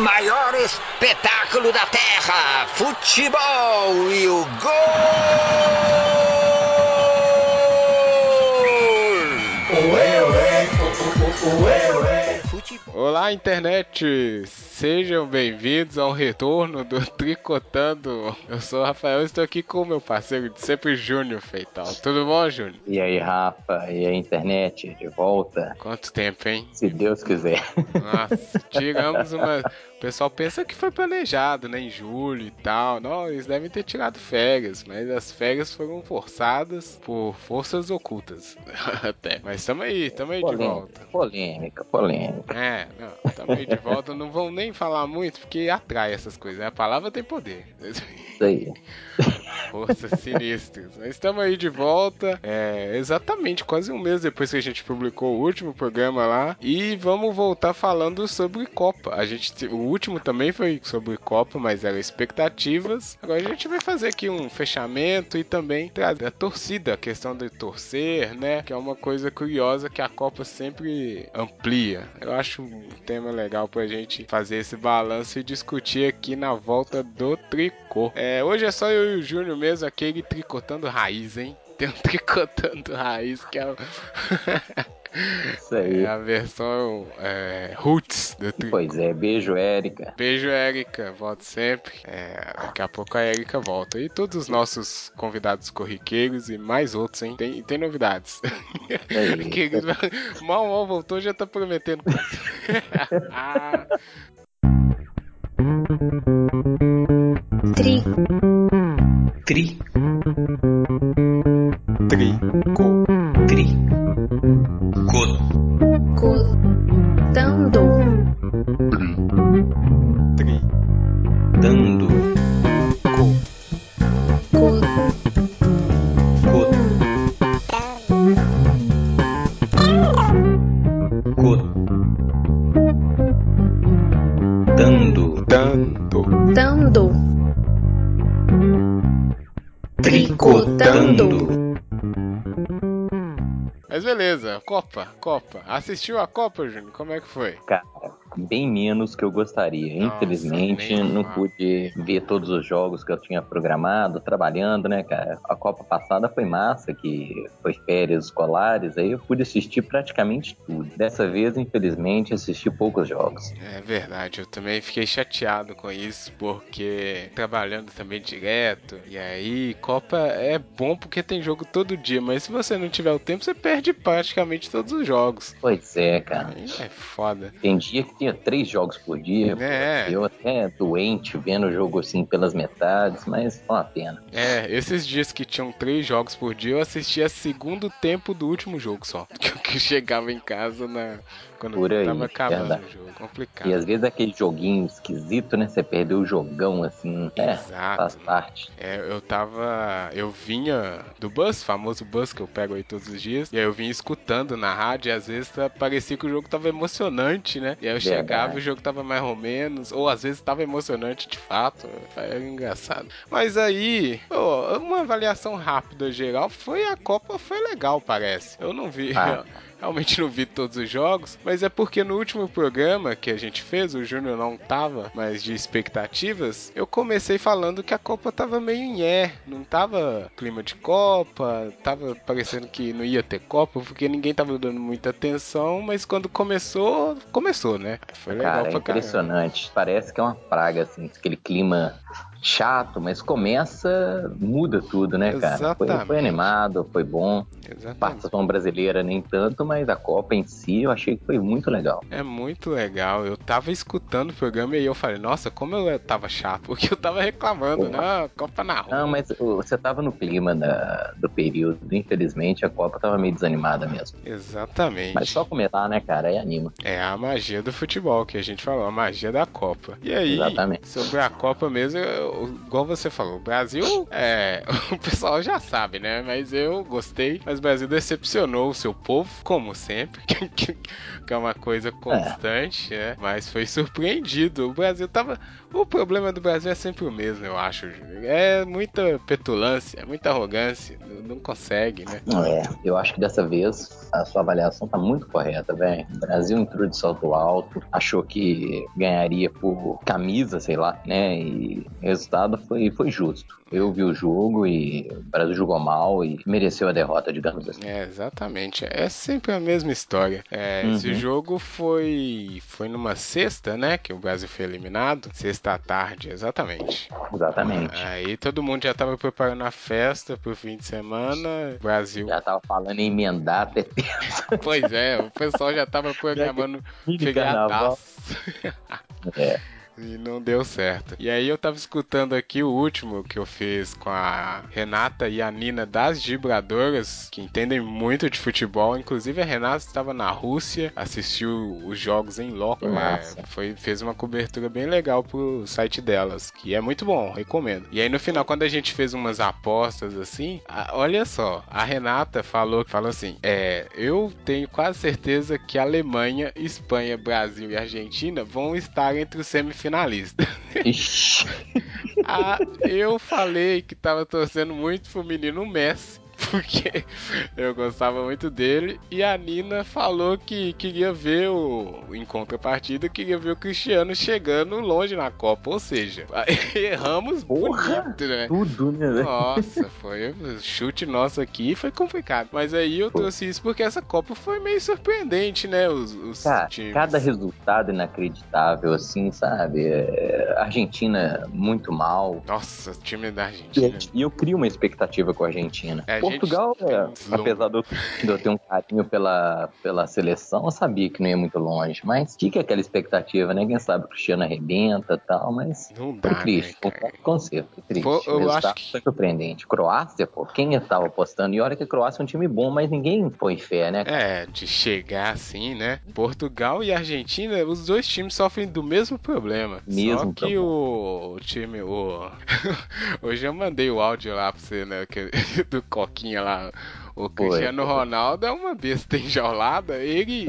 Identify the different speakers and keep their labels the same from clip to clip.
Speaker 1: maior espetáculo da Terra, futebol e o gol!
Speaker 2: Olá, internet! Sejam bem-vindos ao retorno do Tricotando. Eu sou o Rafael e estou aqui com o meu parceiro de sempre, Júnior Feital. Tudo bom, Júnior?
Speaker 3: E aí, Rafa? E aí, internet? De volta?
Speaker 2: Quanto tempo, hein?
Speaker 3: Se Deus quiser.
Speaker 2: Nossa, tiramos uma. O pessoal pensa que foi planejado, né? Em julho e tal. Não, eles devem ter tirado férias, mas as férias foram forçadas por forças ocultas. Até. Mas tamo aí, tamo aí
Speaker 3: polêmica,
Speaker 2: de volta.
Speaker 3: Polêmica, polêmica.
Speaker 2: É, não, tamo aí de volta. Não vão nem falar muito, porque atrai essas coisas. A palavra tem poder.
Speaker 3: Isso aí.
Speaker 2: Forças sinistras. Mas estamos aí de volta. É, exatamente, quase um mês depois que a gente publicou o último programa lá. E vamos voltar falando sobre Copa. A gente, o último também foi sobre Copa, mas era expectativas. Agora a gente vai fazer aqui um fechamento e também trazer a torcida, a questão de torcer, né? Que é uma coisa curiosa que a Copa sempre amplia. Eu acho um tema legal pra gente fazer esse balanço e discutir aqui na volta do tricô. É, hoje é só eu e o Júnior mesmo, aquele tricotando raiz, hein? Tem um tricotando raiz que é o.
Speaker 3: Isso aí.
Speaker 2: É a versão é, roots do tricô.
Speaker 3: Pois é, beijo, Érica.
Speaker 2: Beijo, Érica. Volto sempre. É, daqui a pouco a Érica volta. E todos os nossos convidados corriqueiros e mais outros, hein? Tem, tem novidades. eles- mal, mal voltou, já tá prometendo
Speaker 4: Tri,
Speaker 5: Tri,
Speaker 2: tricô.
Speaker 5: tri.
Speaker 2: Copa, Copa. Assistiu a Copa, Júnior? Como é que foi?
Speaker 3: Cara, bem menos que eu gostaria.
Speaker 2: Nossa,
Speaker 3: Infelizmente, não pude ver todos os jogos que eu tinha programado, trabalhando, né, cara? A Copa passada foi massa, que foi férias escolares, aí eu pude assistir praticamente tudo. Dessa vez, infelizmente, assisti poucos jogos.
Speaker 2: É verdade, eu também fiquei chateado com isso, porque trabalhando também direto, e aí Copa é bom porque tem jogo todo dia, mas se você não tiver o tempo, você perde praticamente todos os jogos.
Speaker 3: Pois é, cara.
Speaker 2: É foda.
Speaker 3: Tem dia que tinha três jogos por dia.
Speaker 2: É.
Speaker 3: Eu até doente vendo o jogo assim pelas metades, mas foi uma pena.
Speaker 2: É, esses dias que tinham três jogos por dia, eu assistia segundo tempo do último jogo só. Que chegava em casa na. Quando
Speaker 3: Por aí,
Speaker 2: tava acabando
Speaker 3: verdade.
Speaker 2: o jogo. Complicado.
Speaker 3: E às vezes aquele joguinho esquisito, né? Você perdeu o jogão assim. É,
Speaker 2: Exato.
Speaker 3: faz parte.
Speaker 2: É, eu tava. Eu vinha do bus, famoso bus que eu pego aí todos os dias. E aí eu vinha escutando na rádio e às vezes tá- parecia que o jogo tava emocionante, né? E aí eu
Speaker 3: Verdade.
Speaker 2: chegava e o jogo tava mais ou menos. Ou às vezes tava emocionante de fato. Era engraçado. Mas aí, pô, uma avaliação rápida geral foi a Copa foi legal, parece. Eu não vi.
Speaker 3: Ah.
Speaker 2: Realmente não vi todos os jogos, mas é porque no último programa que a gente fez, o Júnior não tava, mas de expectativas, eu comecei falando que a Copa tava meio em é, não tava clima de Copa, tava parecendo que não ia ter Copa, porque ninguém tava dando muita atenção, mas quando começou, começou, né? Foi legal
Speaker 3: Cara, é
Speaker 2: pra caramba.
Speaker 3: impressionante. Parece que é uma praga, assim, aquele clima chato, mas começa, muda tudo, né, cara? Foi,
Speaker 2: Exatamente.
Speaker 3: foi animado, foi bom.
Speaker 2: Exatamente.
Speaker 3: Participação brasileira nem tanto, mas a Copa em si eu achei que foi muito legal.
Speaker 2: É muito legal. Eu tava escutando o programa e eu falei, nossa, como eu tava chato, porque eu tava reclamando, né? Copa na rua.
Speaker 3: Não, mas você tava no clima da- do período. Infelizmente, a Copa tava meio desanimada mesmo.
Speaker 2: Exatamente.
Speaker 3: Mas só começar, né, cara? Aí anima.
Speaker 2: É a magia do futebol que a gente falou, a magia da Copa. E aí,
Speaker 3: Exatamente.
Speaker 2: sobre a Copa mesmo, eu- igual você falou, o Brasil, é, o pessoal já sabe, né? Mas eu gostei. Mas o Brasil decepcionou o seu povo, como sempre, que é uma coisa constante, né? Mas foi surpreendido. O Brasil tava. O problema do Brasil é sempre o mesmo, eu acho. É muita petulância, é muita arrogância. Não, não consegue, né?
Speaker 3: É, eu acho que dessa vez a sua avaliação tá muito correta, velho. O Brasil entrou de salto alto, achou que ganharia por camisa, sei lá, né? E o resultado foi, foi justo. Eu vi o jogo e o Brasil jogou mal e mereceu a derrota, digamos assim.
Speaker 2: É, exatamente. É sempre a mesma história. É,
Speaker 3: Uhum.
Speaker 2: Esse jogo foi foi numa sexta, né? Que o Brasil foi eliminado. Sexta à tarde, exatamente.
Speaker 3: Exatamente.
Speaker 2: Aí todo mundo já tava preparando a festa pro fim de semana. Brasil.
Speaker 3: Já tava falando em emendar até terça.
Speaker 2: Pois é, o pessoal já tava programando feriadaço.
Speaker 3: É.
Speaker 2: E não deu certo. E aí eu tava escutando aqui o último que eu fiz com a Renata e a Nina das Vibradoras, que entendem muito de futebol. Inclusive a Renata estava na Rússia, assistiu os jogos em loco. É, foi, fez uma cobertura bem legal pro site delas, que é muito bom, recomendo. E aí no final, quando a gente fez umas apostas assim, a- olha só, a Renata falou, falou assim: é, eu tenho quase certeza que Alemanha, Espanha, Brasil e Argentina vão estar entre os semifinalistas.
Speaker 3: Ixi.
Speaker 2: Ah, eu falei que tava torcendo muito pro menino Messi. Porque eu gostava muito dele. E a Nina falou que queria ver o. Em contrapartida, queria ver o Cristiano chegando longe na Copa. Ou seja, erramos
Speaker 3: Porra!
Speaker 2: bonito, né?
Speaker 3: Tudo, né?
Speaker 2: Nossa, foi o chute nosso aqui foi complicado. Mas aí eu trouxe isso porque essa Copa foi meio surpreendente, né? Os, os
Speaker 3: Cara,
Speaker 2: times.
Speaker 3: cada resultado inacreditável, assim, sabe? É, Argentina muito mal.
Speaker 2: Nossa, o time da Argentina.
Speaker 3: e eu crio uma expectativa com a Argentina.
Speaker 2: É, a gente
Speaker 3: Portugal, é,
Speaker 2: longos.
Speaker 3: apesar de eu, ter um carinho pela, pela seleção, eu sabia que não ia muito longe. Mas fica aquela expectativa, né? Quem sabe o Cristiano arrebenta e tal, mas
Speaker 2: Não dá, né,
Speaker 3: triste. você, foi triste.
Speaker 2: Pô, eu acho que-
Speaker 3: foi surpreendente. Croácia, pô, quem estava apostando? E olha que a Croácia é um time bom, mas ninguém põe fé, né?
Speaker 2: É, de chegar assim, né? Portugal e Argentina, os dois times sofrem do mesmo problema.
Speaker 3: Mesmo
Speaker 2: Só que o, o time, o hoje eu mandei o áudio lá pra você, né? que- do Coquinha lá. O Cristiano. Ronaldo é uma besta enjaulada. Ele,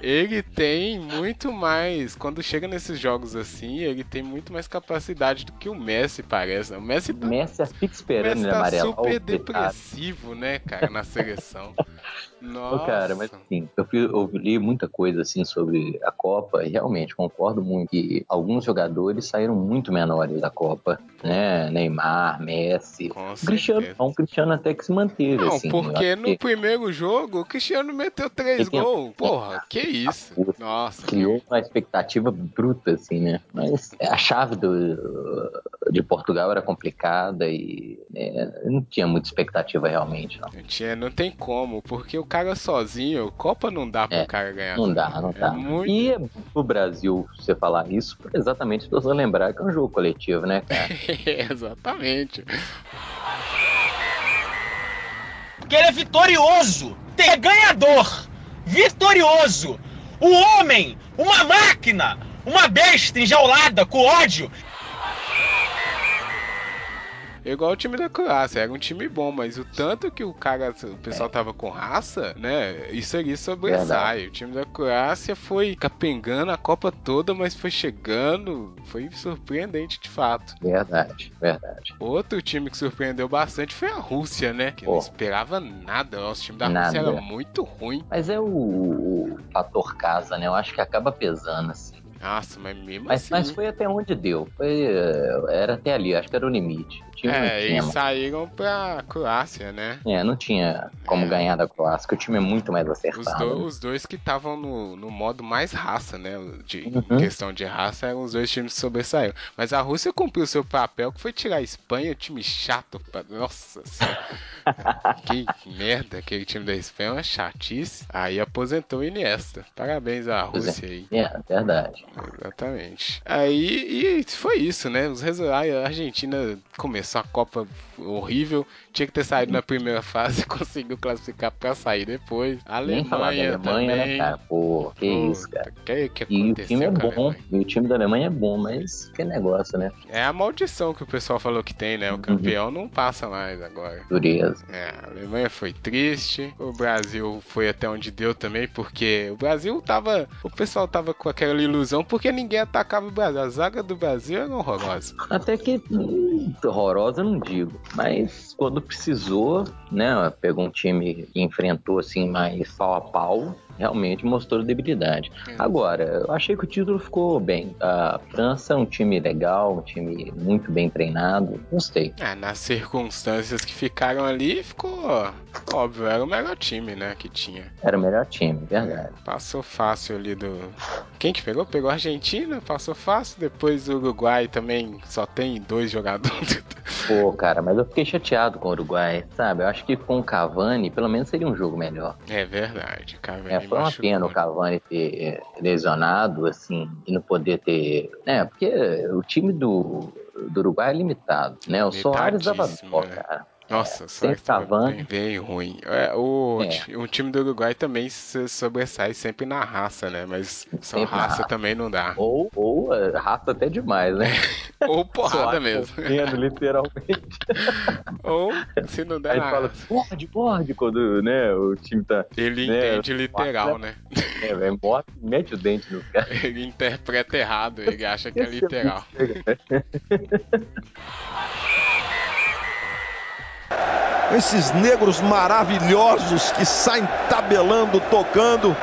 Speaker 2: ele tem muito mais. Quando chega nesses jogos assim, ele tem muito mais capacidade do que o Messi parece. né? O Messi tá
Speaker 3: O Messi fica
Speaker 2: o
Speaker 3: esperando
Speaker 2: Messi
Speaker 3: ele
Speaker 2: tá
Speaker 3: amarelar.
Speaker 2: super
Speaker 3: coitado.
Speaker 2: depressivo, né, cara, na seleção. Nossa.
Speaker 3: Cara, mas assim, eu, fui, eu li muita coisa assim sobre a Copa e realmente concordo muito que alguns jogadores saíram muito menores da Copa, né? Neymar, Messi.
Speaker 2: Com
Speaker 3: Cristiano, o Cristiano até que se manteve,
Speaker 2: Não,
Speaker 3: assim.
Speaker 2: porque no
Speaker 3: que
Speaker 2: primeiro jogo o Cristiano meteu três
Speaker 3: Ele tem-
Speaker 2: gols. Porra, que isso? Nossa.
Speaker 3: criou uma expectativa bruta, assim, né? Mas a chave do, de Portugal era complicada e né, não tinha muita expectativa realmente, não.
Speaker 2: Não tinha- não tem como, porque o cara sozinho, Copa não dá pro
Speaker 3: É,
Speaker 2: cara ganhar.
Speaker 3: Não dá, não
Speaker 2: É
Speaker 3: dá.
Speaker 2: muito-
Speaker 3: E no Brasil, você falar isso, exatamente se você lembrar que é um jogo coletivo, né, cara?
Speaker 2: Exatamente.
Speaker 6: Porque ele é vitorioso, é ganhador, vitorioso. O homem, uma máquina, uma besta enjaulada com ódio.
Speaker 2: É Igual o time da Croácia, era um time bom, mas o tanto que o cara, o pessoal tava com raça, né? Isso ali sobressai. O time da Croácia foi capengando a Copa toda, mas foi chegando, foi surpreendente de fato.
Speaker 3: Verdade, verdade.
Speaker 2: Outro time que surpreendeu bastante foi a Rússia, né? Que não
Speaker 3: Pô.
Speaker 2: esperava nada. Nosso time da
Speaker 3: Nada.
Speaker 2: Rússia era muito ruim.
Speaker 3: Mas é o, o fator casa, né? Eu acho que acaba pesando, assim.
Speaker 2: Nossa, mas mesmo
Speaker 3: Mas,
Speaker 2: assim.
Speaker 3: mas foi até onde deu. Foi, eh, era até ali, acho que era o limite. Time
Speaker 2: É,
Speaker 3: tinha,
Speaker 2: eles saíram pra Croácia, né?
Speaker 3: é, não tinha como
Speaker 2: É.
Speaker 3: ganhar da Croácia, que o time é muito mais
Speaker 2: Os,
Speaker 3: acertado.
Speaker 2: do- os dois que estavam no, no modo mais raça, né? De
Speaker 3: Uhum.
Speaker 2: questão de raça, eram os dois times que sobressaíram. Mas a Rússia cumpriu seu papel, que foi tirar a Espanha, time chato. Pra... Nossa senhora. que merda, aquele time da Espanha é uma chatice. Aí aposentou o Iniesta. Parabéns à
Speaker 3: é.
Speaker 2: Rússia aí.
Speaker 3: É, verdade.
Speaker 2: Exatamente. Aí e foi isso, né? Os resultados, a Argentina começou Uma Copa horrível. Tinha que ter saído na primeira fase e conseguiu classificar pra sair depois. A
Speaker 3: Nem falar da
Speaker 2: Alemanha,
Speaker 3: Alemanha,
Speaker 2: também.
Speaker 3: né, cara? Pô, que
Speaker 2: Puta,
Speaker 3: isso, cara.
Speaker 2: Que, que
Speaker 3: E o time é bom,
Speaker 2: Alemanha?
Speaker 3: e o time da Alemanha é bom, mas que negócio, né?
Speaker 2: É a maldição que o pessoal falou que tem, né? O
Speaker 3: Uhum.
Speaker 2: campeão não passa mais agora.
Speaker 3: Dureza.
Speaker 2: É, a Alemanha foi triste, o Brasil foi até onde deu também, porque o Brasil tava. O pessoal tava com aquela ilusão porque ninguém atacava o Brasil. A zaga do Brasil era horrorosa.
Speaker 3: Até que hum, horrorosa, não digo. Mas quando precisou, né? Pegou um time que enfrentou assim mais pau a pau. Realmente mostrou debilidade. Agora, eu achei que o título ficou bem. A França é um time legal, um time muito bem treinado. Gostei.
Speaker 2: É, nas circunstâncias que ficaram ali, ficou óbvio, era o melhor time, né, que tinha.
Speaker 3: Era o melhor time, verdade.
Speaker 2: Passou fácil ali do. Quem que pegou? Pegou a Argentina, passou fácil. Depois o Uruguai também só tem dois jogadores.
Speaker 3: Pô, cara, mas eu fiquei chateado com o Uruguai, sabe? Eu acho que com o Cavani, pelo menos seria um jogo melhor.
Speaker 2: É verdade, cara.
Speaker 3: É, foi uma pena o Cavani ter lesionado, assim, e não poder ter. Né, porque o time do, do Uruguai é limitado, né? O Soares dava dó,
Speaker 2: né?
Speaker 3: cara.
Speaker 2: Nossa,
Speaker 3: Cavani.
Speaker 2: bem, ruim. É, o,
Speaker 3: É.
Speaker 2: o time do Uruguai também se sobressai sempre na raça, né? Mas só
Speaker 3: Sempre
Speaker 2: raça também não dá.
Speaker 3: Ou, ou é, raça até demais, né?
Speaker 2: Ou porrada mesmo.
Speaker 3: correndo, literalmente.
Speaker 2: Ou se não der
Speaker 3: Aí
Speaker 2: na
Speaker 3: fala, morde, morde, quando né, o time tá.
Speaker 2: Ele
Speaker 3: né,
Speaker 2: entende literal, né?
Speaker 3: É, velho, morde, mete o dente no cara.
Speaker 2: Ele interpreta errado, ele acha que é
Speaker 3: Esse
Speaker 2: literal.
Speaker 7: Esses negros maravilhosos que saem tabelando, tocando.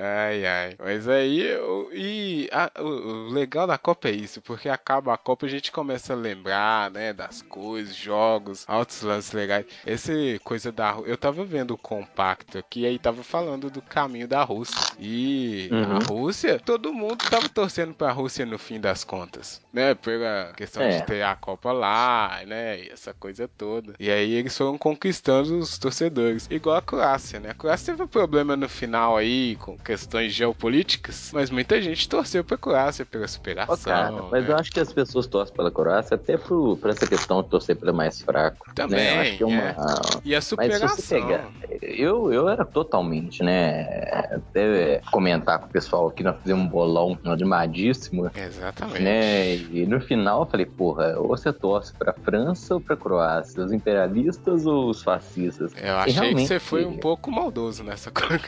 Speaker 2: Ai, ai. Mas aí, o- e a- o, o legal da Copa é isso, porque acaba a Copa e a gente começa a lembrar, né, das coisas, jogos, altos lances legais. Esse coisa da Eu tava vendo o compacto aqui, aí tava falando do caminho da Rússia. E
Speaker 3: Uhum.
Speaker 2: a Rússia, todo mundo tava torcendo pra Rússia no fim das contas, né? Pela questão
Speaker 3: É.
Speaker 2: de ter a Copa lá, né? E essa coisa toda. E aí eles foram conquistando os torcedores. Igual a Croácia, né? A Croácia teve um problema no final aí, com questões geopolíticas, mas muita gente torceu pra Croácia pela superação.
Speaker 3: Ó, cara, mas
Speaker 2: né?
Speaker 3: eu acho que as pessoas torcem pela Croácia até pro, por essa questão de torcer pelo mais fraco.
Speaker 2: Também,
Speaker 3: né? Eu acho que é uma.
Speaker 2: é. E a
Speaker 3: Mas se
Speaker 2: superação.
Speaker 3: você pegar, eu, eu era totalmente, né? Até comentar com o pessoal aqui, nós fizemos um bolão animadíssimo,
Speaker 2: Exatamente.
Speaker 3: né? E no final eu falei, porra, ou você torce pra França ou pra Croácia? Os imperialistas ou os fascistas?
Speaker 2: Eu achei que você foi um pouco maldoso nessa coisa.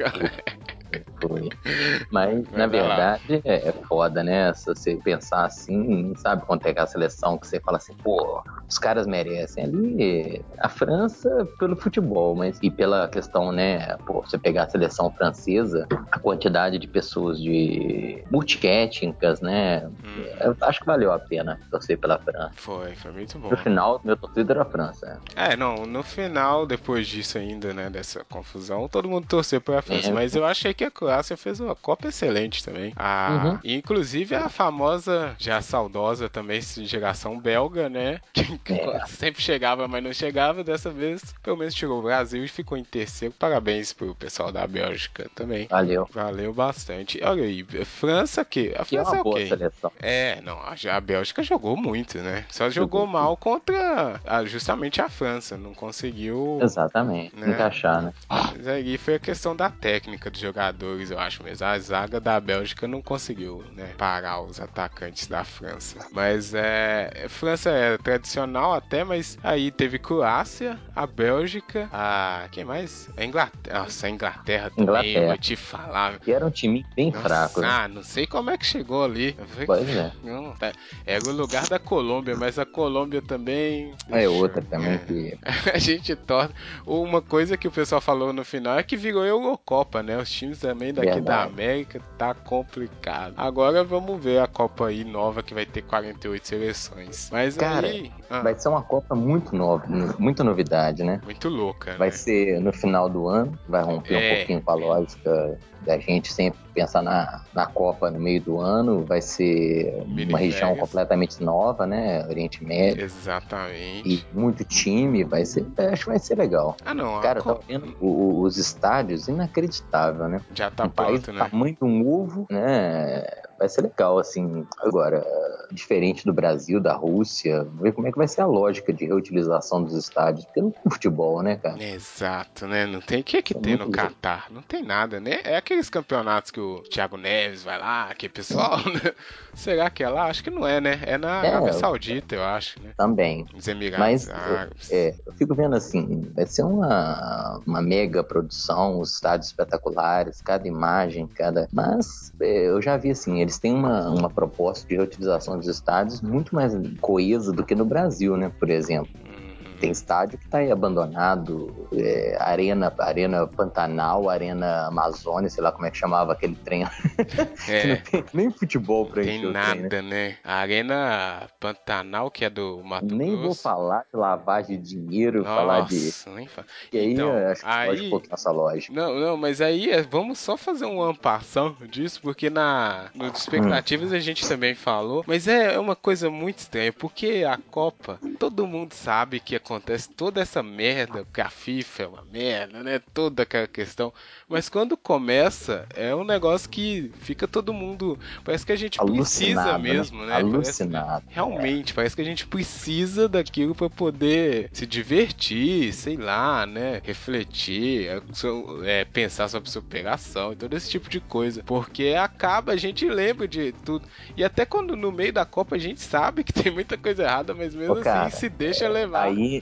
Speaker 3: Foi. Mas,
Speaker 2: Vai
Speaker 3: na verdade, é, é foda, né? Se você pensar assim, sabe quando tem aquela seleção que você fala assim, pô, os caras merecem. Ali, a França, pelo futebol, mas e pela questão, né? Pô, você pegar a seleção francesa, a quantidade de pessoas de multiétnicas, né?
Speaker 2: Hum,
Speaker 3: Eu acho que valeu a pena torcer pela França.
Speaker 2: foi, foi muito bom.
Speaker 3: No final, meu torcida era a França.
Speaker 2: É, não, no final, depois disso ainda, né, dessa confusão, todo mundo torceu pra França,
Speaker 3: É.
Speaker 2: mas eu achei que a Croácia fez uma Copa excelente também. A,
Speaker 3: Uhum.
Speaker 2: Inclusive a famosa, já saudosa também, geração belga, né, que
Speaker 3: É.
Speaker 2: sempre chegava, mas não chegava, dessa vez pelo menos tirou o Brasil e ficou em terceiro. Parabéns pro pessoal da Bélgica também.
Speaker 3: Valeu.
Speaker 2: Valeu bastante. Olha aí, França que? A
Speaker 3: Que é
Speaker 2: França é
Speaker 3: uma boa
Speaker 2: ok.
Speaker 3: seleção.
Speaker 2: É, não, a, Bélgica jogou muito, né? Só jogou
Speaker 3: Jogou
Speaker 2: mal contra a- justamente a França, não conseguiu.
Speaker 3: Exatamente.
Speaker 2: Né?
Speaker 3: Encaixar, né?
Speaker 2: Mas aí foi a questão da técnica dos jogadores, eu acho mesmo. A zaga da Bélgica não conseguiu, né, parar os atacantes da França. Mas é, França é tradicional até, mas aí teve Croácia, a Bélgica, a quem mais? A Inglaterra. Nossa, a Inglaterra também,
Speaker 3: Inglaterra.
Speaker 2: vou te falar.
Speaker 3: Que era um time bem
Speaker 2: Nossa,
Speaker 3: fraco, né?
Speaker 2: Ah, não sei como é que chegou ali.
Speaker 3: Pois é.
Speaker 2: Não, tá. Era o lugar da Colômbia, mas a Colômbia também.
Speaker 3: É outra
Speaker 2: É.
Speaker 3: também que.
Speaker 2: A gente torce. Uma coisa que o pessoal falou no final é que virou Eurocopa, né? Os times também daqui
Speaker 3: Verdade.
Speaker 2: da América tá complicado. Agora vamos ver a Copa aí nova que vai ter 48 seleções. Mas
Speaker 3: Cara,
Speaker 2: aí. ah,
Speaker 3: Vai ser uma Copa muito nova, muita novidade, né?
Speaker 2: Muito louca,
Speaker 3: Vai
Speaker 2: né?
Speaker 3: ser no final do ano, vai romper
Speaker 2: É.
Speaker 3: um pouquinho com a lógica da gente sempre pensar na, na Copa no meio do ano. Vai ser
Speaker 2: Mini
Speaker 3: uma região completamente nova, né? Oriente Médio.
Speaker 2: Exatamente.
Speaker 3: E muito time, vai ser, acho que vai ser legal.
Speaker 2: Ah, não.
Speaker 3: Cara, eu
Speaker 2: Co-
Speaker 3: tava vendo os estádios, inacreditável, né?
Speaker 2: Já tá pronto, né?
Speaker 3: tamanho de um ovo, né? Vai ser legal, assim. Agora, diferente do Brasil, da Rússia, ver como é que vai ser a lógica de reutilização dos estádios, porque não tem futebol, né, cara?
Speaker 2: Exato, né? Não tem. O que é que
Speaker 3: É
Speaker 2: tem no
Speaker 3: louco.
Speaker 2: Catar? Não tem nada, né? É aqueles campeonatos que o Thiago Neves vai lá, que pessoal. né? Será que é lá? Acho que não é, né? É na
Speaker 3: É,
Speaker 2: Arábia
Speaker 3: eu-
Speaker 2: Saudita, eu acho, né?
Speaker 3: Também.
Speaker 2: Os Emirados
Speaker 3: Mas
Speaker 2: Árabes.
Speaker 3: é, eu fico vendo assim, vai ser uma, uma mega produção, os estádios espetaculares, cada imagem, cada. Mas é, eu já vi assim, eles têm uma, uma proposta de reutilização dos estádios muito mais coesa do que no Brasil, né? Por exemplo. Tem estádio que tá aí abandonado, é, arena, arena Pantanal, arena Amazônia, sei lá como é que chamava aquele trem. que não
Speaker 2: É.
Speaker 3: tem nem futebol pra
Speaker 2: Tem
Speaker 3: encher o trem, né?
Speaker 2: nada, né? A Arena Pantanal, que é do Mato
Speaker 3: Nem vou
Speaker 2: Grosso.
Speaker 3: falar de lavagem de dinheiro, falar de.
Speaker 2: Nossa, nem fala.
Speaker 3: E aí
Speaker 2: Então,
Speaker 3: acho que
Speaker 2: aí-
Speaker 3: foge um pouco nossa lógica.
Speaker 2: Não, não, mas aí é- vamos só fazer uma ampação disso, porque na no expectativas a gente também falou, mas é uma coisa muito estranha, porque a Copa, todo mundo sabe que acontece toda essa merda, porque a FIFA é uma merda, né? Toda aquela questão. Mas quando começa, é um negócio que fica todo mundo. Parece que a gente precisa
Speaker 3: Alucinado,
Speaker 2: mesmo,
Speaker 3: né?
Speaker 2: né? Parece-
Speaker 3: Alucinado.
Speaker 2: Realmente, parece que a gente precisa daquilo para poder se divertir, sei lá, né? Refletir, é, é, pensar sobre superação e todo esse tipo de coisa. Porque acaba, a gente lembra de tudo. E até quando no meio da Copa a gente sabe que tem muita coisa errada, mas mesmo
Speaker 3: Ô, cara,
Speaker 2: assim se deixa levar.
Speaker 3: Aí,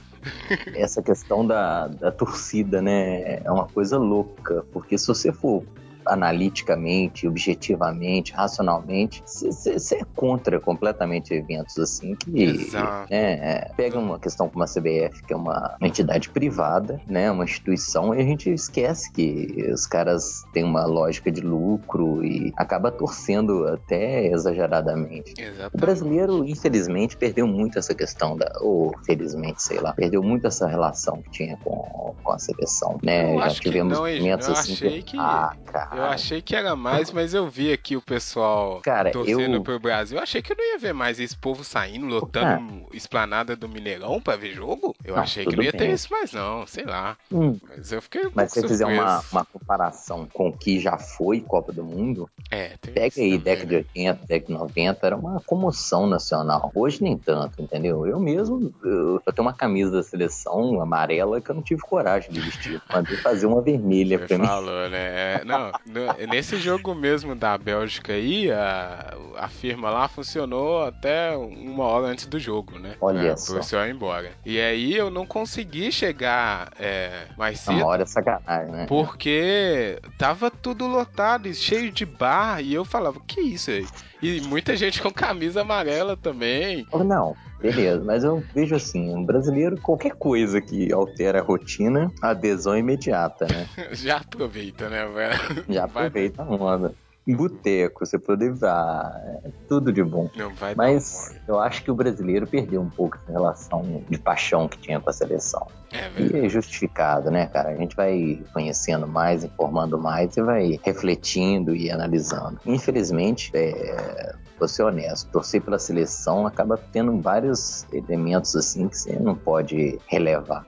Speaker 3: essa questão da, da torcida, né, é uma coisa louca, porque se você for analiticamente, objetivamente, racionalmente, você é contra completamente eventos assim que
Speaker 2: Exato.
Speaker 3: né, é, pega uma questão como a CBF, que é uma entidade privada, né, uma instituição, e a gente esquece que os caras têm uma lógica de lucro e acaba torcendo até exageradamente. O
Speaker 2: Exatamente.
Speaker 3: brasileiro, infelizmente, perdeu muito essa questão da. Ou felizmente, sei lá, perdeu muito essa relação que tinha com, com a seleção, né?
Speaker 2: Eu
Speaker 3: Já
Speaker 2: que
Speaker 3: tivemos
Speaker 2: não,
Speaker 3: momentos
Speaker 2: eu
Speaker 3: assim.
Speaker 2: achei que-
Speaker 3: Ah, cara.
Speaker 2: Eu achei que era mais, mas eu vi aqui o pessoal
Speaker 3: Cara,
Speaker 2: torcendo
Speaker 3: eu-
Speaker 2: pro Brasil. Eu achei que eu não ia ver mais esse povo saindo, lotando esplanada do Mineirão pra ver jogo. Eu
Speaker 3: Não,
Speaker 2: achei que não ia ter
Speaker 3: bem.
Speaker 2: isso mais, não. Sei lá.
Speaker 3: Hum,
Speaker 2: Mas eu fiquei um
Speaker 3: mas se você fizer uma, uma comparação com o que já foi Copa do Mundo,
Speaker 2: É,
Speaker 3: pega aí
Speaker 2: também,
Speaker 3: década de
Speaker 2: né?
Speaker 3: 80, década de 90, era uma comoção nacional. Hoje nem tanto, entendeu? Eu mesmo, eu, eu tenho uma camisa da seleção amarela que eu não tive coragem de vestir. Mandei fazer uma vermelha
Speaker 2: Você
Speaker 3: pra mim.
Speaker 2: falou, né? É, Não, no- nesse jogo mesmo da Bélgica aí, a, a firma lá funcionou até uma hora antes do jogo, né?
Speaker 3: Olha
Speaker 2: Pra-
Speaker 3: só.
Speaker 2: Pro ir embora. E aí eu não consegui chegar é, mais cedo.
Speaker 3: Uma hora é sacanagem, né?
Speaker 2: Porque tava tudo lotado e cheio de bar. E eu falava, que isso aí? E muita gente com camisa amarela também.
Speaker 3: Ou Não, beleza, mas eu vejo assim, um brasileiro, qualquer coisa que altera a rotina, adesão é imediata, né?
Speaker 2: Já aproveita, né, velho?
Speaker 3: Já
Speaker 2: Vai-
Speaker 3: aproveita a onda. Boteco, você poder vá, é tudo de bom. Mas eu acho que o brasileiro perdeu um pouco essa relação de paixão que tinha com a seleção.
Speaker 2: É
Speaker 3: E é justificado, né, cara? A gente vai conhecendo mais, informando mais e vai refletindo e analisando. Infelizmente, é, vou ser honesto, torcer pela seleção acaba tendo vários elementos assim que você não pode relevar.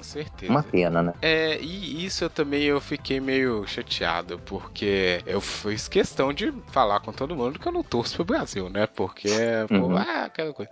Speaker 2: Com certeza.
Speaker 3: Uma pena, né?
Speaker 2: É, e isso eu também eu fiquei meio chateado, porque eu fiz questão de falar com todo mundo que eu não torço pro Brasil, né? Porque, pô,
Speaker 3: Uhum.
Speaker 2: ah, aquela coisa.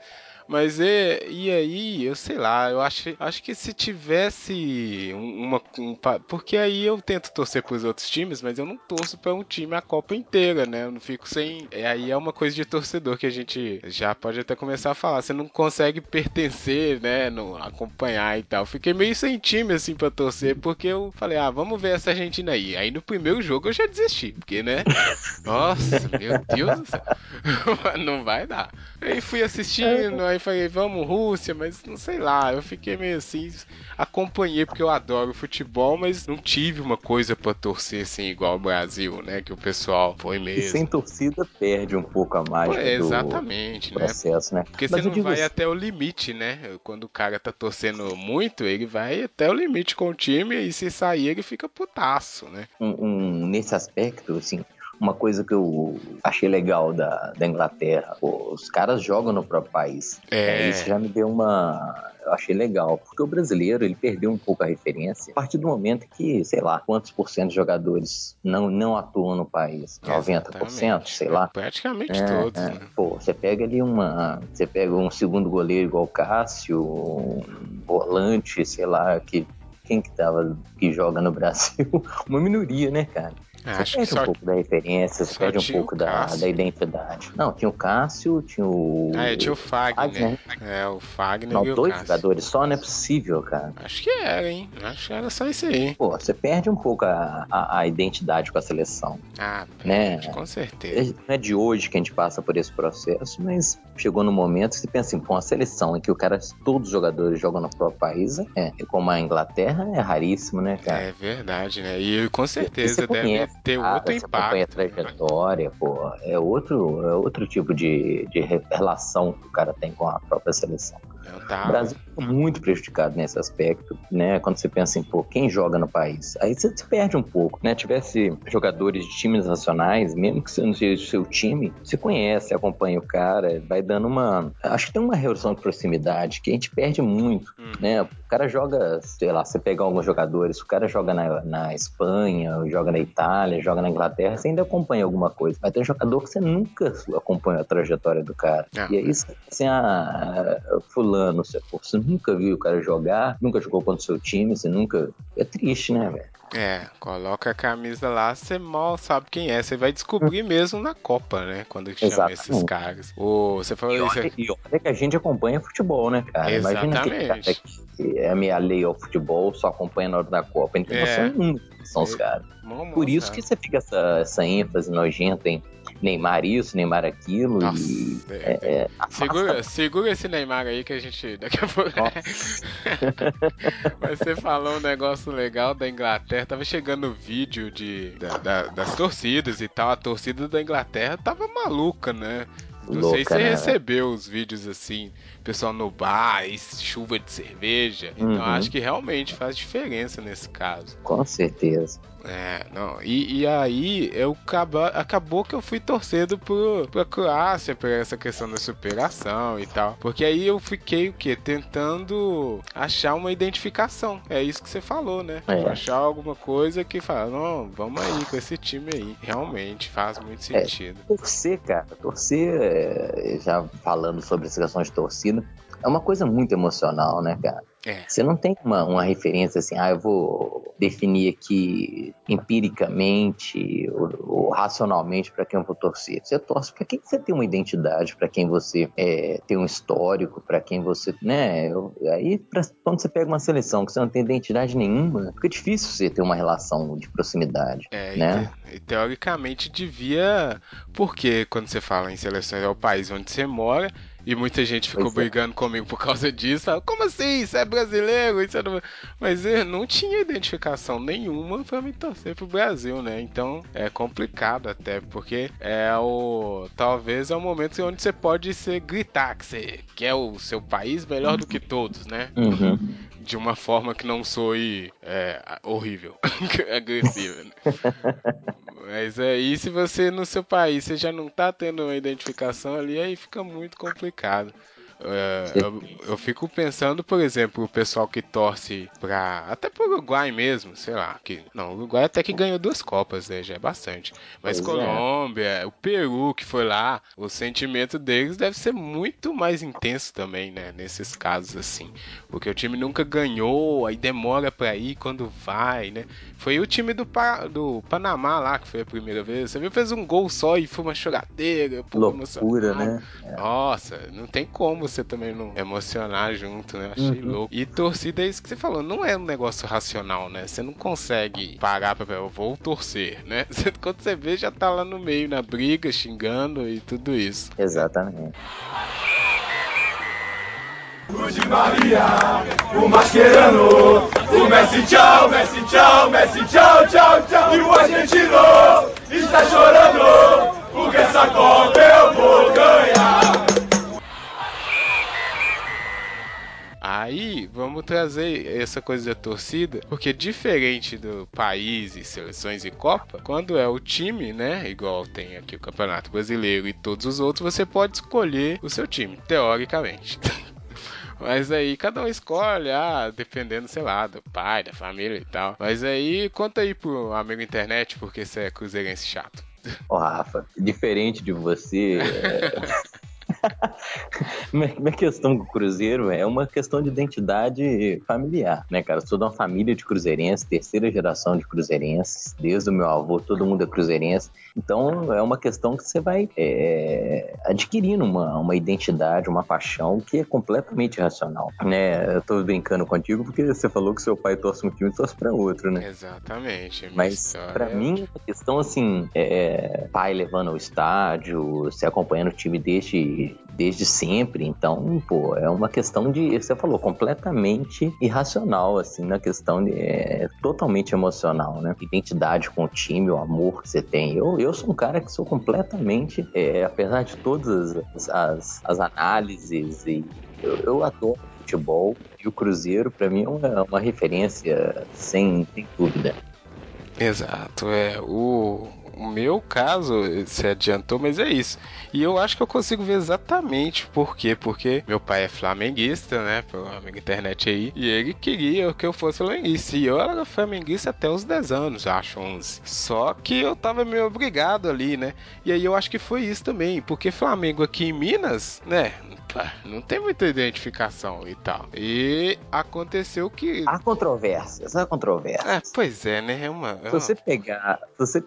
Speaker 2: Mas e, e aí, eu sei lá, eu acho, acho que se tivesse um- uma. um porque aí eu tento torcer pros outros times, mas eu não torço pra um time a Copa inteira, né? Eu não fico sem. É, aí é uma coisa de torcedor que a gente já pode até começar a falar. Você não consegue pertencer, né? Não acompanhar e tal. Fiquei meio sem time assim pra torcer, porque eu falei, ah, vamos ver essa Argentina aí. Aí no primeiro jogo eu já desisti, porque, né? Nossa, meu Deus do céu. não vai dar. Aí fui assistindo, aí falei, vamos Rússia, mas não sei lá, eu fiquei meio assim, acompanhei porque eu adoro futebol, mas não tive uma coisa pra torcer assim igual o Brasil, né? Que o pessoal foi
Speaker 3: E
Speaker 2: mesmo.
Speaker 3: sem torcida perde um pouco a mágica
Speaker 2: é,
Speaker 3: do
Speaker 2: exatamente, né?
Speaker 3: processo, né?
Speaker 2: Porque
Speaker 3: Mas
Speaker 2: você
Speaker 3: eu
Speaker 2: não vai
Speaker 3: assim,
Speaker 2: até o limite, né? Quando o cara tá torcendo muito, ele vai até o limite com o time e se sair ele fica putaço, né?
Speaker 3: um- um- nesse aspecto, assim, uma coisa que eu achei legal da, da Inglaterra, pô, os caras jogam no próprio país.
Speaker 2: É.
Speaker 3: Né? Isso já me deu uma. Eu achei legal, porque o brasileiro ele perdeu um pouco a referência a partir do momento que, sei lá, quantos por cento de jogadores não, não atuam no país? 90%,
Speaker 2: Exatamente.
Speaker 3: sei lá.
Speaker 2: Praticamente
Speaker 3: É,
Speaker 2: todos,
Speaker 3: é.
Speaker 2: né?
Speaker 3: Pô, você pega ali uma. Você pega um segundo goleiro igual o Cássio, um volante, sei lá, que. Quem que tava que joga no Brasil? Uma minoria, né, cara? Você
Speaker 2: Acho que
Speaker 3: perde
Speaker 2: só.
Speaker 3: um pouco da referência, você
Speaker 2: só
Speaker 3: perde um pouco da, da identidade. Não, tinha o Cássio, tinha o.
Speaker 2: Ah, é, tinha o Fagner.
Speaker 3: Fagner.
Speaker 2: É, o Fagner
Speaker 3: Não,
Speaker 2: e o
Speaker 3: dois
Speaker 2: Cássio.
Speaker 3: jogadores só não é possível, cara.
Speaker 2: Acho que era, hein? Acho que era só isso aí.
Speaker 3: Pô, você perde um pouco a, a, a identidade com a seleção.
Speaker 2: Ah,
Speaker 3: Né?
Speaker 2: perde, com certeza.
Speaker 3: Não é de hoje que a gente passa por esse processo, mas chegou no momento que você pensa assim, pô, uma seleção em que o cara, todos os jogadores jogam no próprio país, é, como a Inglaterra é raríssimo, né, cara?
Speaker 2: É verdade, né? E com certeza deve ter
Speaker 3: cara,
Speaker 2: outro
Speaker 3: você acompanha a
Speaker 2: impacto. né?
Speaker 3: trajetória, pô, é outro, é outro tipo de, de re- relação que o cara tem com a própria seleção.
Speaker 2: Não
Speaker 3: O
Speaker 2: tá.
Speaker 3: Brasil é muito prejudicado nesse aspecto, né? Quando você pensa em, pô, quem joga no país? Aí você se perde um pouco, né? Tivesse jogadores de times nacionais, mesmo que você não seja o seu time, você conhece, acompanha o cara, vai dando uma... Acho que tem uma relação de proximidade que a gente perde muito,
Speaker 2: Hum.
Speaker 3: né? O cara joga, sei lá, você pegar alguns jogadores, o cara joga na, na Espanha, joga na Itália, joga na Inglaterra, você ainda acompanha alguma coisa. Mas tem jogador que você nunca acompanha a trajetória do cara.
Speaker 2: Ah.
Speaker 3: E aí assim, ah, fulano, você, pô, você nunca viu o cara jogar, nunca jogou contra o seu time, você nunca. É triste, né, velho?
Speaker 2: É, coloca a camisa lá, você mal sabe quem é. Você vai descobrir mesmo na Copa, né? Quando chama
Speaker 3: Exatamente.
Speaker 2: esses caras. Ô, você falou
Speaker 3: E
Speaker 2: isso
Speaker 3: olha, e olha que a gente acompanha futebol, né, cara? Imagina aquele cara
Speaker 2: Exatamente.
Speaker 3: que é meio alheio ao futebol, só acompanha na hora da Copa. Então,
Speaker 2: É.
Speaker 3: noção nenhuma quem são os
Speaker 2: É.
Speaker 3: caras. Por isso
Speaker 2: sabe.
Speaker 3: que você fica essa, essa ênfase nojenta em Neymar isso, Neymar aquilo.
Speaker 2: Nossa,
Speaker 3: e,
Speaker 2: é,
Speaker 3: é, é,
Speaker 2: Segura, segura esse Neymar aí que a gente daqui a pouco. Mas você falou um negócio legal da Inglaterra. Tava chegando vídeo de, da- da- das torcidas e tal. A torcida da Inglaterra tava maluca, né? Não sei se
Speaker 3: Louca,
Speaker 2: você
Speaker 3: né,
Speaker 2: recebeu os vídeos assim, pessoal no bar, chuva de cerveja. Então
Speaker 3: Uhum.
Speaker 2: acho que realmente faz diferença nesse caso.
Speaker 3: Com certeza.
Speaker 2: É, não. E, e aí eu acaba, acabou que eu fui torcendo pro, pra Croácia por essa questão da superação e tal. Porque aí eu fiquei o quê? Tentando achar uma identificação. É isso que você falou, né?
Speaker 3: É.
Speaker 2: Achar alguma coisa que fala, não, vamos aí com esse time aí. Realmente faz muito
Speaker 3: É.
Speaker 2: sentido.
Speaker 3: Torcer, cara, torcer, é, já falando sobre essa questão de torcida, é uma coisa muito emocional, né, cara?
Speaker 2: É.
Speaker 3: Você não tem uma, uma referência assim, ah, eu vou definir aqui empiricamente ou, ou racionalmente para quem eu vou torcer. Você torce para quem você tem uma identidade, para quem você é, tem um histórico, para quem você, né? eu- aí pra- quando você pega uma seleção que você não tem identidade nenhuma, fica difícil você ter uma relação de proximidade,
Speaker 2: É,
Speaker 3: né?
Speaker 2: e, te- e teoricamente devia. Porque quando você fala em seleções é o país onde você mora. E muita gente ficou
Speaker 3: Pois é.
Speaker 2: brigando comigo por causa disso. Fala, como assim? Isso é brasileiro? Isso é do... Mas eu não tinha identificação nenhuma pra me torcer pro Brasil, né? Então é complicado até, porque é o. Talvez é o momento onde você pode se gritar que você quer o seu país melhor do que todos, né?
Speaker 3: Uhum.
Speaker 2: De uma forma que não soe é, horrível, agressiva. Né? Mas aí, se você no seu país você já não tá tendo uma identificação ali, aí fica muito complicado. É, eu, eu fico pensando, por exemplo, o pessoal que torce pra. Até pro Uruguai mesmo, sei lá. Que, não, o Uruguai até que ganhou duas Copas, né? Já é bastante. Mas
Speaker 3: Pois é.
Speaker 2: Colômbia, o Peru que foi lá, o sentimento deles deve ser muito mais intenso também, né? Nesses casos assim. Porque o time nunca ganhou, aí demora pra ir quando vai, né? Foi o time do, Pa- do Panamá lá que foi a primeira vez. Você viu, fez um gol só e foi uma choradeira. pô,
Speaker 3: Loucura, né?
Speaker 2: Nossa, não tem como você também não emocionar junto, né? Achei
Speaker 3: Uhum.
Speaker 2: louco. E torcida é isso que você falou, não é um negócio racional, né? Você não consegue parar pra ver, eu vou torcer, né? Quando você vê, já tá lá no meio, na briga, xingando e tudo isso.
Speaker 3: Exatamente.
Speaker 8: O Mascherano, o Messi tchau, Messi tchau, Messi tchau, tchau, tchau. E o argentino está chorando, porque essa Copa eu vou
Speaker 2: Aí, vamos trazer essa coisa da torcida, porque diferente do país e seleções e Copa, quando é o time, né? Igual tem aqui o Campeonato Brasileiro e todos os outros, você pode escolher o seu time, teoricamente. Mas aí cada um escolhe, ah, dependendo, sei lá, do pai, da família e tal. Mas aí conta aí pro amigo internet porque você é cruzeirense chato.
Speaker 3: Ó, Rafa, diferente de você. é, minha, questão com o Cruzeiro é uma questão de identidade familiar, né, cara? Eu sou de uma família de cruzeirenses, terceira geração de cruzeirenses, desde o meu avô, todo mundo é cruzeirense. Então é uma questão que você vai é, adquirindo uma, uma identidade, uma paixão que é completamente irracional, né? Eu tô brincando contigo porque você falou que seu pai torce um time e torce pra outro, né?
Speaker 2: Exatamente.
Speaker 3: Mas pra
Speaker 2: é-
Speaker 3: mim, a questão assim, é, pai levando ao estádio, você acompanhando o time desde, sempre, então, pô, é uma questão de, você falou, completamente irracional, assim, na questão de, é, totalmente emocional, né? Identidade com o time, o amor que você tem. Eu, eu sou um cara que sou completamente, é, apesar de todas as, as, as análises e eu, eu adoro futebol e o Cruzeiro, pra mim, é uma, uma referência sem, sem dúvida.
Speaker 2: Exato, é. O, o meu caso se adiantou, mas é isso. E eu acho que eu consigo ver exatamente por quê. Porque meu pai é flamenguista, né? Pro amigo internet aí. E ele queria que eu fosse flamenguista. E eu era flamenguista até os 10 anos, acho, 11. Só que eu tava meio obrigado ali, né? E aí eu acho que foi isso também. Porque Flamengo aqui em Minas, né? pá, Não tem muita identificação e tal. E aconteceu que.
Speaker 3: Há controvérsias, há controvérsias.
Speaker 2: É, pois é, né? É uma. é
Speaker 3: Se você pegar, se você,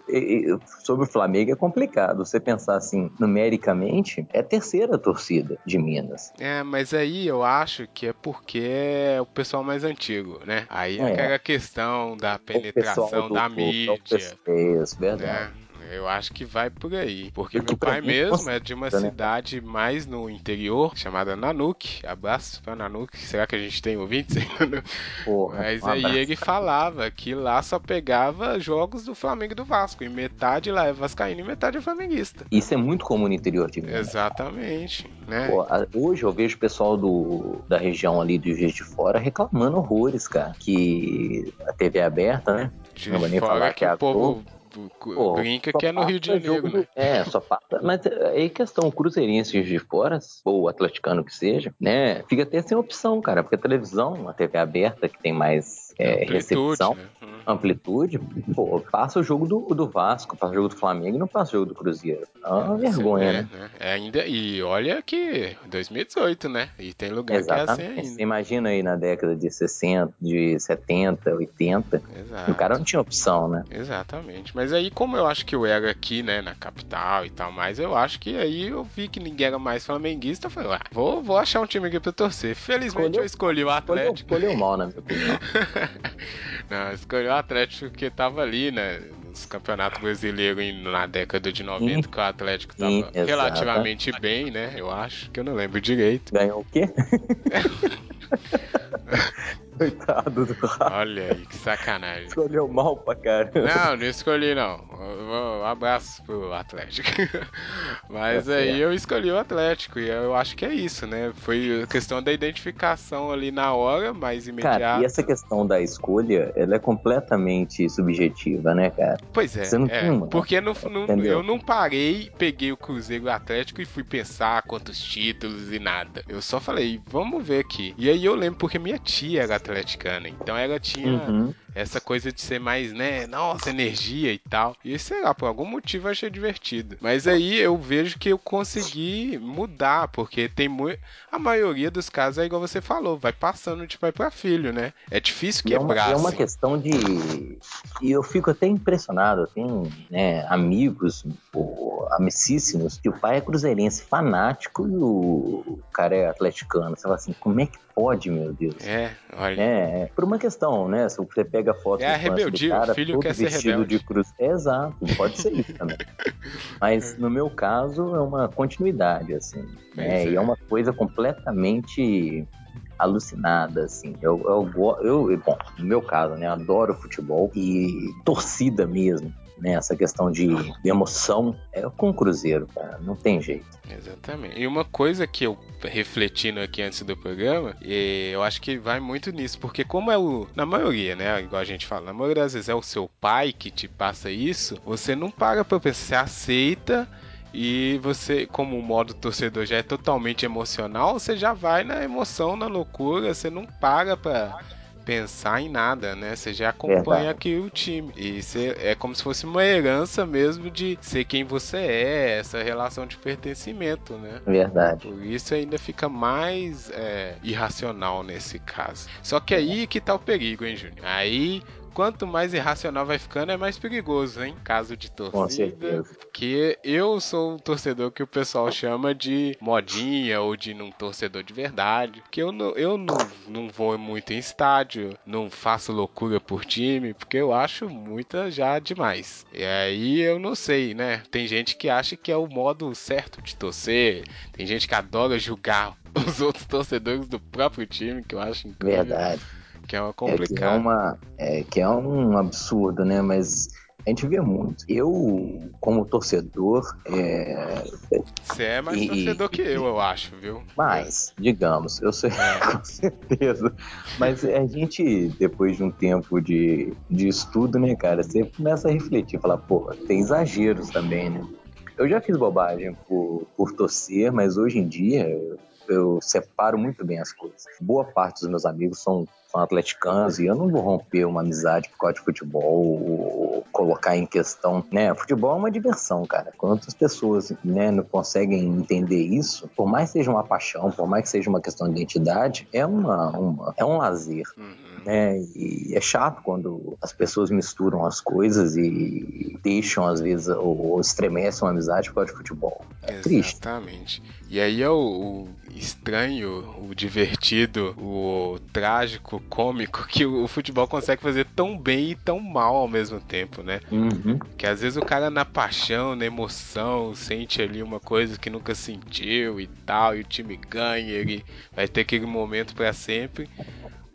Speaker 3: sobre o Flamengo é complicado. Você pensar assim, numericamente, é a terceira torcida de Minas.
Speaker 2: É, mas aí eu acho que é porque é o pessoal mais antigo, né? Aí é
Speaker 3: É.
Speaker 2: aquela questão da penetração
Speaker 3: do-
Speaker 2: da
Speaker 3: do-
Speaker 2: mídia,
Speaker 3: É, isso, verdade.
Speaker 2: né? Eu acho que vai por aí. Porque meu pai
Speaker 3: mim,
Speaker 2: mesmo é de uma
Speaker 3: né?
Speaker 2: cidade mais no interior, chamada Nanuque. Abraço pra Nanuque. Será que a gente tem ouvintes?
Speaker 3: Porra,
Speaker 2: Mas
Speaker 3: um
Speaker 2: aí
Speaker 3: abraço.
Speaker 2: ele falava que lá só pegava jogos do Flamengo e do Vasco. E metade lá é vascaíno e metade é flamenguista.
Speaker 3: Isso é muito comum no interior de Minas.
Speaker 2: Exatamente, né?
Speaker 3: Pô, hoje eu vejo o pessoal do, da região ali do Juiz de Fora reclamando horrores, cara. Que a TV é aberta, né?
Speaker 2: De
Speaker 3: não vou nem falar
Speaker 2: que,
Speaker 3: que é a
Speaker 2: o povo
Speaker 3: Pô,
Speaker 2: brinca que é no Rio de Janeiro, né?
Speaker 3: É, só passa. Mas aí questão, o cruzeirense de fora, ou atleticano que seja, né? Fica até sem opção, cara. Porque a televisão, a TV aberta, que tem mais é, recepção,
Speaker 2: né? Hum.
Speaker 3: amplitude, pô, passa o jogo do, do Vasco, passa o jogo do Flamengo e não passa o jogo do Cruzeiro. É uma
Speaker 2: Você
Speaker 3: vergonha,
Speaker 2: vê,
Speaker 3: né?
Speaker 2: né? É ainda, e olha que 2018, né? E tem lugar que é assim
Speaker 3: Exatamente. Você
Speaker 2: ainda.
Speaker 3: imagina aí na década de 60, de 70, 80,
Speaker 2: Exato.
Speaker 3: o cara não tinha opção, né?
Speaker 2: Exatamente. Mas aí, como eu acho que eu era aqui, né, na capital e tal, mas eu acho que aí eu vi que ninguém era mais flamenguista. Eu falei, ah, vou, vou achar um time aqui pra torcer. Felizmente
Speaker 3: Escolheu-
Speaker 2: eu escolhi o
Speaker 3: Escolheu,
Speaker 2: Atlético.
Speaker 3: escolheu mal, na minha opinião.
Speaker 2: Não, eu escolhi o Atlético porque tava ali, né? Nos campeonatos brasileiros na década de 90, que o Atlético tava relativamente bem, né? Eu acho, que eu não lembro direito.
Speaker 3: Ganhou o quê? Coitado do Rafa.
Speaker 2: Olha aí, que sacanagem.
Speaker 3: Escolheu mal pra caramba.
Speaker 2: Não, não escolhi não. Um abraço pro Atlético. Mas
Speaker 3: Tá
Speaker 2: aí
Speaker 3: certo.
Speaker 2: eu escolhi o Atlético e eu acho que é isso, né? Foi a questão da identificação ali na hora, mais imediata.
Speaker 3: Cara, e essa questão da escolha, ela é completamente subjetiva, né, cara?
Speaker 2: Pois é,
Speaker 3: Você não
Speaker 2: é,
Speaker 3: tem uma-
Speaker 2: porque não, não-
Speaker 3: Entendeu?
Speaker 2: eu não parei, peguei o Cruzeiro Atlético e fui pensar quantos títulos e nada. Eu só falei, vamos ver aqui. E aí eu lembro porque minha tia era atleticana, então ela tinha
Speaker 3: Uhum.
Speaker 2: Essa coisa de ser mais, né, nossa, energia e tal. E sei lá, por algum motivo eu achei divertido. Mas aí eu vejo que eu consegui mudar, porque tem muito. A maioria dos casos é igual você falou, vai passando de pai pra filho, né? É difícil
Speaker 3: E é uma,
Speaker 2: quebrar.
Speaker 3: é uma
Speaker 2: assim.
Speaker 3: questão de. E eu fico até impressionado. Eu tenho né, amigos amicíssimos que o pai é cruzeirense fanático e o cara é atleticano. Você fala assim, como é que pode, meu Deus?
Speaker 2: É, olha.
Speaker 3: É, por uma questão, né? Se você pega foto
Speaker 2: É a rebeldia,
Speaker 3: do cara,
Speaker 2: o filho
Speaker 3: todo
Speaker 2: quer ser rebelde.
Speaker 3: de cruz. É, exato, pode ser isso também. Mas no meu caso é uma continuidade, assim. né?
Speaker 2: Pois
Speaker 3: E
Speaker 2: é.
Speaker 3: é uma coisa completamente alucinada, assim. Eu, eu, eu, bom, no meu caso, né? Adoro futebol e torcida mesmo. Né? Essa questão de emoção é com o Cruzeiro, cara. Não tem jeito.
Speaker 2: Exatamente. E uma coisa que eu refletindo aqui antes do programa, eu acho que vai muito nisso, porque como é o. Na maioria, né? Igual a gente fala, na maioria das vezes é o seu pai que te passa isso, você não para pra pensar, você aceita. E você, como o modo torcedor já é totalmente emocional, você já vai na emoção, na loucura, você não para pra pensar em nada, né? Você já acompanha
Speaker 3: Verdade.
Speaker 2: aqui o time. E você, é como se fosse uma herança mesmo de ser quem você é, essa relação de pertencimento, né?
Speaker 3: Verdade.
Speaker 2: Por isso ainda fica mais é, irracional nesse caso. Só que aí que tá o perigo, hein, Júnior? Aí. Quanto mais irracional vai ficando, é mais perigoso, hein? Caso de
Speaker 3: Com
Speaker 2: torcida.
Speaker 3: certeza.
Speaker 2: Porque eu sou um torcedor que o pessoal chama de modinha ou de não torcedor de verdade. Que eu não, eu não, não vou muito em estádio, não faço loucura por time, porque eu acho muita já demais. E aí eu não sei, né? Tem gente que acha que é o modo certo de torcer, tem gente que adora julgar os outros torcedores do próprio time, que eu acho incrível.
Speaker 3: Verdade.
Speaker 2: Que é uma
Speaker 3: É que é, uma, é que é um absurdo, né? Mas a gente vê muito. Eu, como torcedor, é,
Speaker 2: Você é mais
Speaker 3: E-
Speaker 2: torcedor que eu, eu acho, viu?
Speaker 3: mais, digamos, eu sei, com certeza. Mas a gente, depois de um tempo de, de estudo, né, cara, você começa a refletir, falar, pô, tem exageros também, né? Eu já fiz bobagem por, por torcer, mas hoje em dia eu separo muito bem as coisas. Boa parte dos meus amigos são, são atleticanos e eu não vou romper uma amizade por causa de futebol ou colocar em questão, né? Futebol é uma diversão, cara. Quando outras pessoas, né, não conseguem entender isso, por mais que seja uma paixão, por mais que seja uma questão de identidade, é uma, uma é um lazer
Speaker 2: Uhum.
Speaker 3: Né? E é chato quando as pessoas misturam as coisas e deixam, às vezes, ou, ou estremecem uma amizade por causa de futebol. É triste.
Speaker 2: Exatamente. E aí é o, o estranho, o divertido, o trágico, cômico que o, o futebol consegue fazer tão bem e tão mal ao mesmo tempo, né?
Speaker 3: Uhum.
Speaker 2: Que às vezes o cara na paixão, na emoção, sente ali uma coisa que nunca sentiu e tal, e o time ganha, ele vai ter aquele momento pra sempre.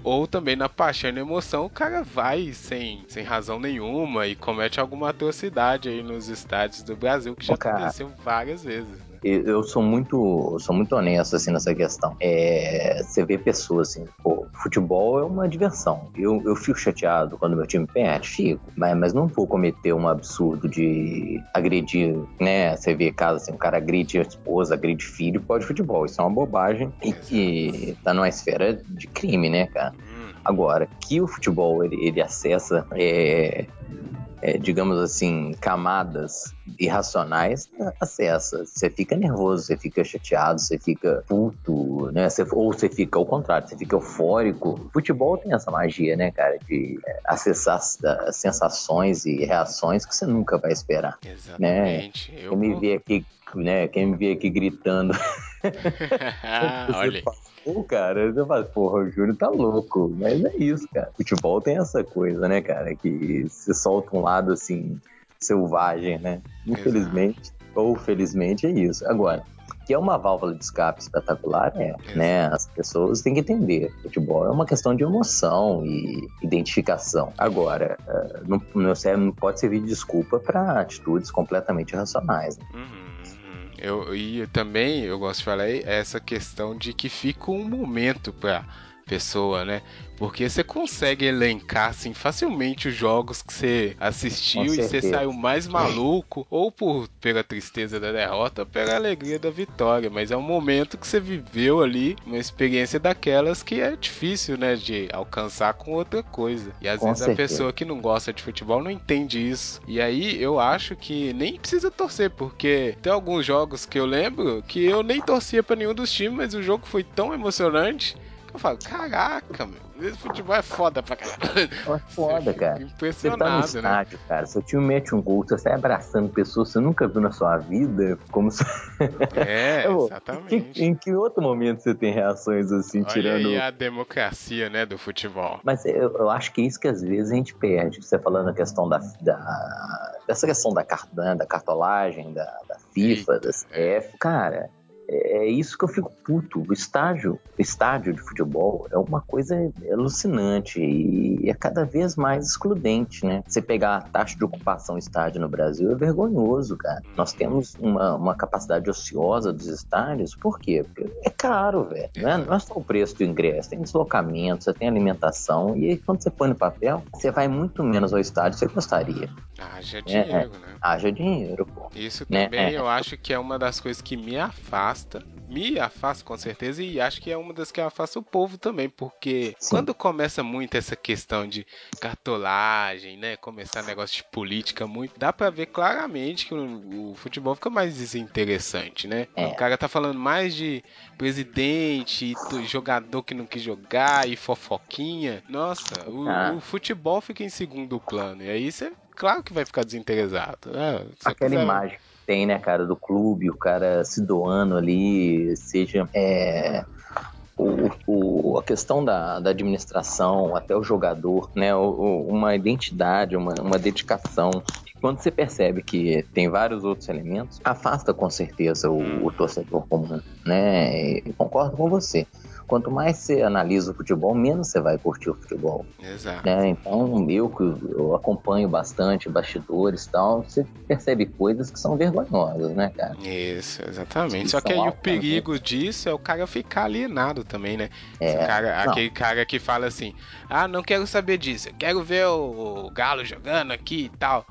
Speaker 2: Ou também na paixão e na emoção, o cara vai sem, sem razão nenhuma e comete alguma atrocidade aí nos estádios do Brasil, que já
Speaker 3: cara.
Speaker 2: aconteceu várias vezes.
Speaker 3: Eu sou muito, eu sou muito honesto assim nessa questão. É, você vê pessoas assim, pô, futebol é uma diversão. Eu, eu fico chateado quando meu time perde, fico, mas, mas não vou cometer um absurdo de agredir, né? Você vê caso assim, um cara agride a esposa, agride filho, pode futebol. Isso é uma bobagem e que tá numa esfera de crime, né, cara?
Speaker 2: Hum,
Speaker 3: Agora, que o futebol ele, ele acessa, é, é, digamos assim, camadas irracionais, acessa. Você fica nervoso, você fica chateado, você fica puto, né? Você- ou você fica ao contrário, você fica eufórico. Futebol tem essa magia, né, cara, de é, acessar sensações e reações que você nunca vai esperar.
Speaker 2: exatamente. Eu
Speaker 3: Quem me vê aqui, né? Quem me vê aqui gritando
Speaker 2: Olha
Speaker 3: passou, cara, você fala, porra, o Júnior tá louco. Mas é isso, cara. Futebol tem essa coisa, né, cara? Que você solta um lado assim, selvagem, né? Infelizmente, ou felizmente, é isso. Agora, que é uma válvula de escape espetacular, é, né? As pessoas têm que entender. Futebol é uma questão de emoção e identificação. Agora, eh, não, não, serve- não pode servir de desculpa para atitudes completamente irracionais. né?
Speaker 2: Uhum. Eu, e também eu gosto de falar aí essa questão de que fica um momento pra pessoa, né? Porque você consegue elencar assim facilmente os jogos que você assistiu
Speaker 3: Com
Speaker 2: e você saiu mais maluco, ou por pela tristeza da derrota, ou pela alegria da vitória. Mas é um momento que você viveu ali, uma experiência daquelas que é difícil, né, de alcançar com outra coisa. E às
Speaker 3: Com
Speaker 2: vezes a
Speaker 3: certeza.
Speaker 2: pessoa que não gosta de futebol não entende isso. E aí eu acho que nem precisa torcer, porque tem alguns jogos que eu lembro que eu nem torcia pra nenhum dos times, mas o jogo foi tão emocionante eu falo, caraca, meu, esse futebol é foda pra caralho.
Speaker 3: É foda, cara. Você tá no
Speaker 2: Impressionado, né?
Speaker 3: estádio, cara. Seu time mete um gol, você sai abraçando pessoas que você nunca viu na sua vida. Como se...
Speaker 2: É, exatamente.
Speaker 3: Que- em que outro momento você tem reações assim,
Speaker 2: Olha
Speaker 3: tirando.
Speaker 2: aí a democracia, né, do futebol.
Speaker 3: Mas eu, eu acho que é isso que às vezes a gente perde. Você falando a questão da, da- dessa questão da, car- né, da cartolagem, da, da FIFA,
Speaker 2: Eita,
Speaker 3: da CF. Cara, é isso que eu fico puto. O estádio, o estádio de futebol é uma coisa alucinante e é cada vez mais excludente, né? Você pegar a taxa de ocupação estádio no Brasil é vergonhoso, cara. Nós temos uma, uma capacidade ociosa dos estádios, por quê? Porque é caro, velho. Não, é, não é só o preço do ingresso, tem deslocamento, você tem alimentação e quando você põe no papel, você vai muito menos ao estádio que você gostaria.
Speaker 2: Haja dinheiro,
Speaker 3: é,
Speaker 2: né?
Speaker 3: Haja dinheiro, pô.
Speaker 2: Isso
Speaker 3: Né?
Speaker 2: também
Speaker 3: É.
Speaker 2: eu acho que é uma das coisas que me afasta. Me afasta com certeza e acho que é uma das que afasta o povo também, porque
Speaker 3: Sim.
Speaker 2: quando começa muito essa questão de cartolagem, né, começar negócio de política muito, dá pra ver claramente que o, o futebol fica mais desinteressante, né?
Speaker 3: É.
Speaker 2: O cara tá falando mais de presidente, e jogador que não quis jogar e fofoquinha. Nossa, o,
Speaker 3: Ah.
Speaker 2: o futebol fica em segundo plano e aí você Claro que vai ficar desinteressado. né? Eu
Speaker 3: Aquela
Speaker 2: quiser-
Speaker 3: imagem que tem, né, cara, do clube, o cara se doando ali, seja é, o, o- a questão da, da administração, até o jogador, né, o- o- uma identidade, uma, uma dedicação. Quando você percebe que tem vários outros elementos, afasta com certeza o, torcedor comum, né? E concordo com você. Quanto mais você analisa o futebol, menos você vai curtir o futebol.
Speaker 2: Exato.
Speaker 3: né? Então, eu que eu acompanho bastante bastidores e tal, você percebe coisas que são vergonhosas, né, cara?
Speaker 2: Isso, exatamente.
Speaker 3: Que
Speaker 2: Só que aí o
Speaker 3: altamente-
Speaker 2: perigo disso é o cara ficar alienado também, né?
Speaker 3: É,
Speaker 2: cara- aquele cara que fala assim: ah, não quero saber disso, eu quero ver o, o Galo jogando aqui e tal.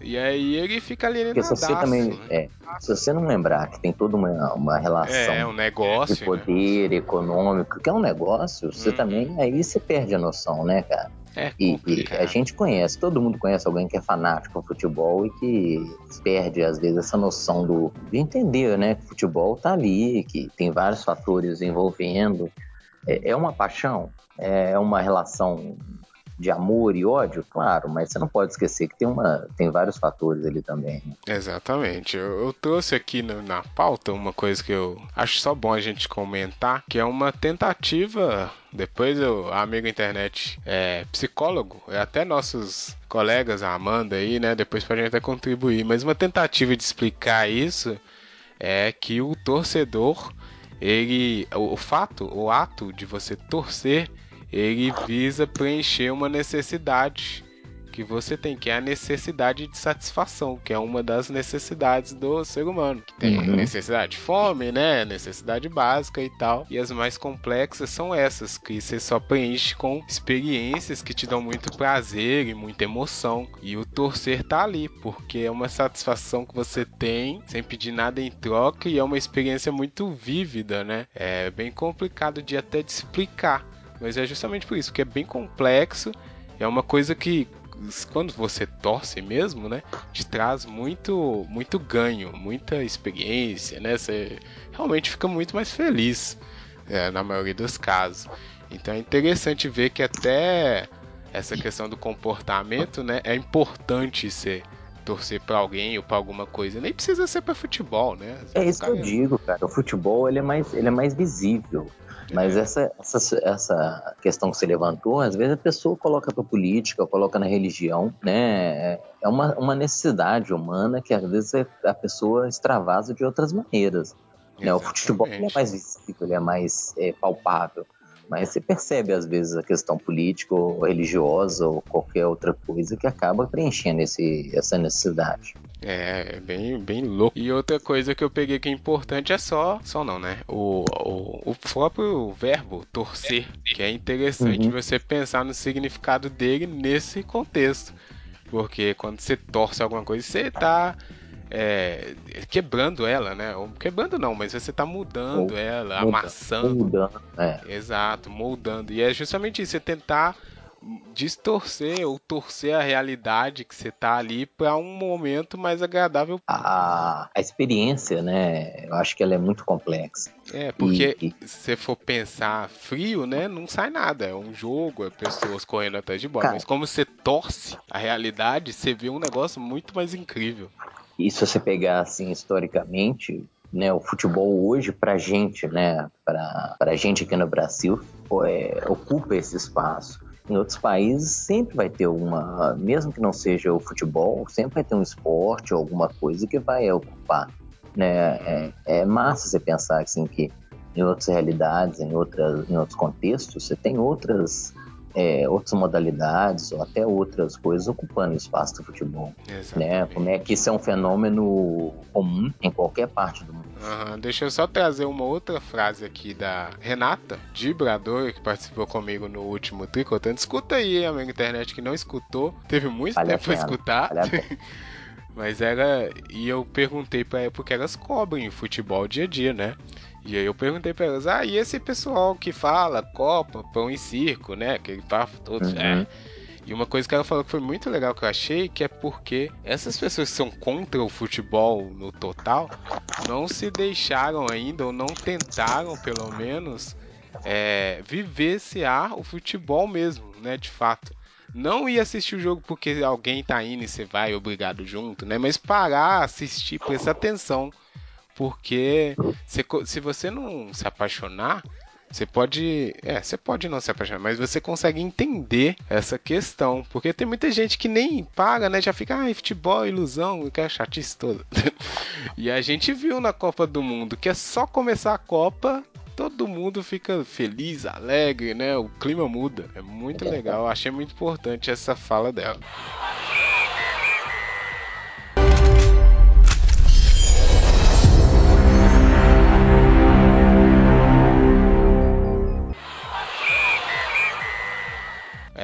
Speaker 2: E aí ele fica
Speaker 3: Porque
Speaker 2: alienado.
Speaker 3: se você também.
Speaker 2: né?
Speaker 3: É, se você não lembrar que tem toda uma, uma relação
Speaker 2: É, um negócio.
Speaker 3: de
Speaker 2: né?
Speaker 3: poder econômico, que é um negócio, você
Speaker 2: Uhum.
Speaker 3: também. Aí você perde a noção, né, cara?
Speaker 2: É
Speaker 3: E, e a gente conhece, todo mundo conhece alguém que é fanático no futebol e que perde, às vezes, essa noção do, de entender, né? Que o futebol tá ali, que tem vários fatores envolvendo. É, é uma paixão, é uma relação de amor e ódio, claro, mas você não pode esquecer que tem, uma, tem vários fatores ali também. né?
Speaker 2: Exatamente. Eu, eu trouxe aqui na pauta uma coisa que eu acho só bom a gente comentar, que é uma tentativa. Depois eu, a amiga internet é psicólogo, é até nossos colegas, a Amanda aí, né? Depois pra gente até contribuir. Mas uma tentativa de explicar isso é que o torcedor, ele. O, o fato, o ato de você torcer, ele visa preencher uma necessidade que você tem, que é a necessidade de satisfação, que é uma das necessidades do ser humano. Que tem
Speaker 3: Uhum.
Speaker 2: necessidade de fome, né? Necessidade básica e tal. E as mais complexas são essas, que você só preenche com experiências que te dão muito prazer e muita emoção. E o torcer tá ali, porque é uma satisfação que você tem sem pedir nada em troca e é uma experiência muito vívida, né? É bem complicado de até de explicar. Mas é justamente por isso, que é bem complexo. É uma coisa que quando você torce mesmo, né, te traz muito muito ganho, muita experiência, né? Você realmente fica muito mais feliz, é, na maioria dos casos. Então é interessante ver que até essa questão do comportamento, né, é importante ser torcer pra alguém ou pra alguma coisa. Nem precisa ser pra futebol, né?
Speaker 3: É isso que eu digo, cara. O futebol ele é mais, ele é mais visível. Mas
Speaker 2: É.
Speaker 3: essa, essa, essa questão que você levantou, às vezes a pessoa coloca para política, coloca na religião, né? É uma, uma necessidade humana que às vezes a pessoa extravasa de outras maneiras. Né? O futebol é mais visível, ele é mais é, palpável. Mas você percebe, às vezes, a questão política ou religiosa ou qualquer outra coisa que acaba preenchendo esse, essa necessidade.
Speaker 2: É, é bem, bem louco. E outra coisa que eu peguei que é importante é só. Só não, né? O, o, o próprio verbo torcer. Que é interessante
Speaker 3: Uhum.
Speaker 2: você pensar no significado dele nesse contexto. Porque quando você torce alguma coisa, você tá. é, quebrando ela, né? Ou quebrando não, mas você tá mudando
Speaker 3: Ou
Speaker 2: ela,
Speaker 3: muda-
Speaker 2: amassando.
Speaker 3: Mudando, é.
Speaker 2: Exato, moldando. E é justamente isso, você tentar distorcer ou torcer a realidade que você tá ali para um momento mais agradável.
Speaker 3: a, a experiência, né? Eu acho que ela é muito complexa.
Speaker 2: É, porque
Speaker 3: E-
Speaker 2: se você for pensar frio, né, não sai nada. É um jogo, é pessoas correndo atrás de bola.
Speaker 3: Cara.
Speaker 2: Mas como você torce a realidade, você vê um negócio muito mais incrível.
Speaker 3: E se você pegar assim historicamente, né, o futebol hoje pra gente, né, pra gente aqui no Brasil, é, ocupa esse espaço. Em outros países sempre vai ter uma, mesmo que não seja o futebol, sempre vai ter um esporte ou alguma coisa que vai ocupar né? É, é massa você pensar assim que em outras realidades, em, outras, em outros contextos, você tem outras é, outras modalidades ou até outras coisas ocupando o espaço do futebol. Né?
Speaker 2: Exatamente.
Speaker 3: Como é que isso é um fenômeno comum em qualquer parte do mundo.
Speaker 2: Aham, Deixa eu só trazer uma outra frase aqui da Renata Dibrador, que participou comigo no último Tricotando. Escuta aí, amigo internet que não escutou. Teve muito
Speaker 3: Vale
Speaker 2: tempo
Speaker 3: pena,
Speaker 2: escutar.
Speaker 3: vale.
Speaker 2: Mas era. E eu perguntei pra ela porque elas cobrem futebol dia a dia, né? E aí eu perguntei pra elas, ah, e esse pessoal que fala Copa, Pão e Circo, né? Que tá todos.
Speaker 3: Uhum.
Speaker 2: É. E uma coisa que ela falou que foi muito legal que eu achei, que é porque essas pessoas que são contra o futebol no total não se deixaram ainda, ou não tentaram pelo menos, é, vivenciar o futebol mesmo, né? De fato. Não ir assistir o jogo porque alguém tá indo e você vai obrigado junto, né? Mas parar, assistir, prestar atenção. Porque se, se você não se apaixonar, você pode. É, você pode não se apaixonar, mas você consegue entender essa questão. Porque tem muita gente que nem paga, né? Já fica, ah, futebol, ilusão, que é chatice toda. e a gente viu na Copa do Mundo que é só começar a Copa. Todo mundo fica feliz, alegre, né? O clima muda. É muito legal. Eu achei muito importante essa fala dela.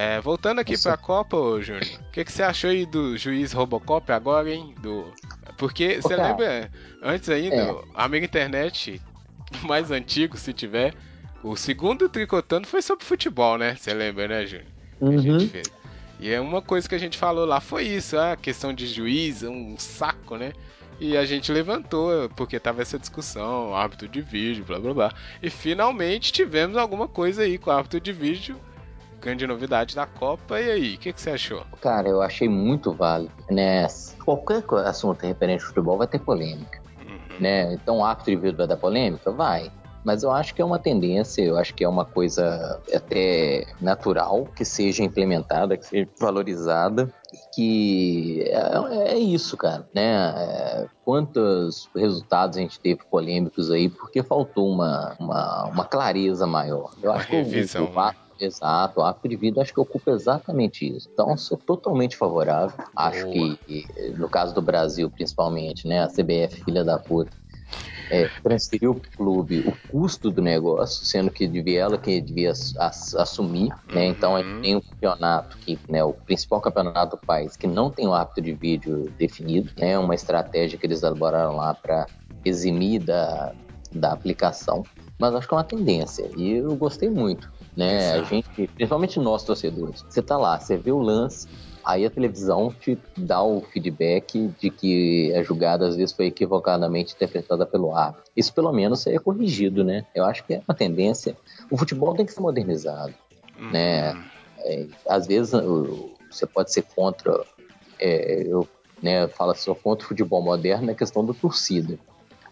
Speaker 2: É, voltando aqui
Speaker 3: Nossa.
Speaker 2: pra Copa, ô Júnior, o que, que você achou aí do juiz Robocop agora, hein? Do... Porque você lembra, antes ainda,
Speaker 3: é.
Speaker 2: Amiga Internet, mais antigo, se tiver, o segundo Tricotando foi sobre futebol, né? Você lembra, né, Júnior? Que a gente
Speaker 3: Uhum.
Speaker 2: fez. E é uma coisa que a gente falou lá, foi isso, a questão de juiz, um saco, né? E a gente levantou, porque tava essa discussão, árbitro de vídeo, blá blá blá. E finalmente tivemos alguma coisa aí com o árbitro de vídeo. Grande novidade da Copa. E aí, o que, que você achou?
Speaker 3: Cara, eu achei muito válido, né? Qualquer assunto referente ao futebol vai ter polêmica, né? Então, o árbitro de vai dar polêmica? Vai. Mas eu acho que é uma tendência, eu acho que é uma coisa até natural que seja implementada, que seja valorizada, que é, é isso, cara, né? É, quantos resultados a gente teve polêmicos aí porque faltou uma, uma, uma clareza maior. Eu
Speaker 2: Uma
Speaker 3: acho que o-
Speaker 2: revisão,
Speaker 3: o, o, Exato, o arco de vida acho que ocupa exatamente isso. Então, sou totalmente favorável. Acho
Speaker 2: Boa.
Speaker 3: que, no caso do Brasil, principalmente, né, a CBF, filha da puta, é, transferiu para o clube o custo do negócio, sendo que devia ela que devia ass- ass- assumir. Né? Então, a gente tem um campeonato que, né, o principal campeonato do país, que não tem o árbitro de vídeo definido, né, uma estratégia que eles elaboraram lá para eximir da, da aplicação. Mas acho que é uma tendência e eu gostei muito. Né? A
Speaker 2: Exato.
Speaker 3: gente, principalmente nós torcedores, você tá lá, você vê o lance, aí a televisão te dá o feedback de que a jogada às vezes foi equivocadamente interpretada pelo árbitro. Isso pelo menos é corrigido, né? Eu acho que é uma tendência. O futebol tem que ser modernizado. né? É, às vezes você pode ser contra, é, eu né, falo assim, sou contra o futebol moderno na questão da torcida.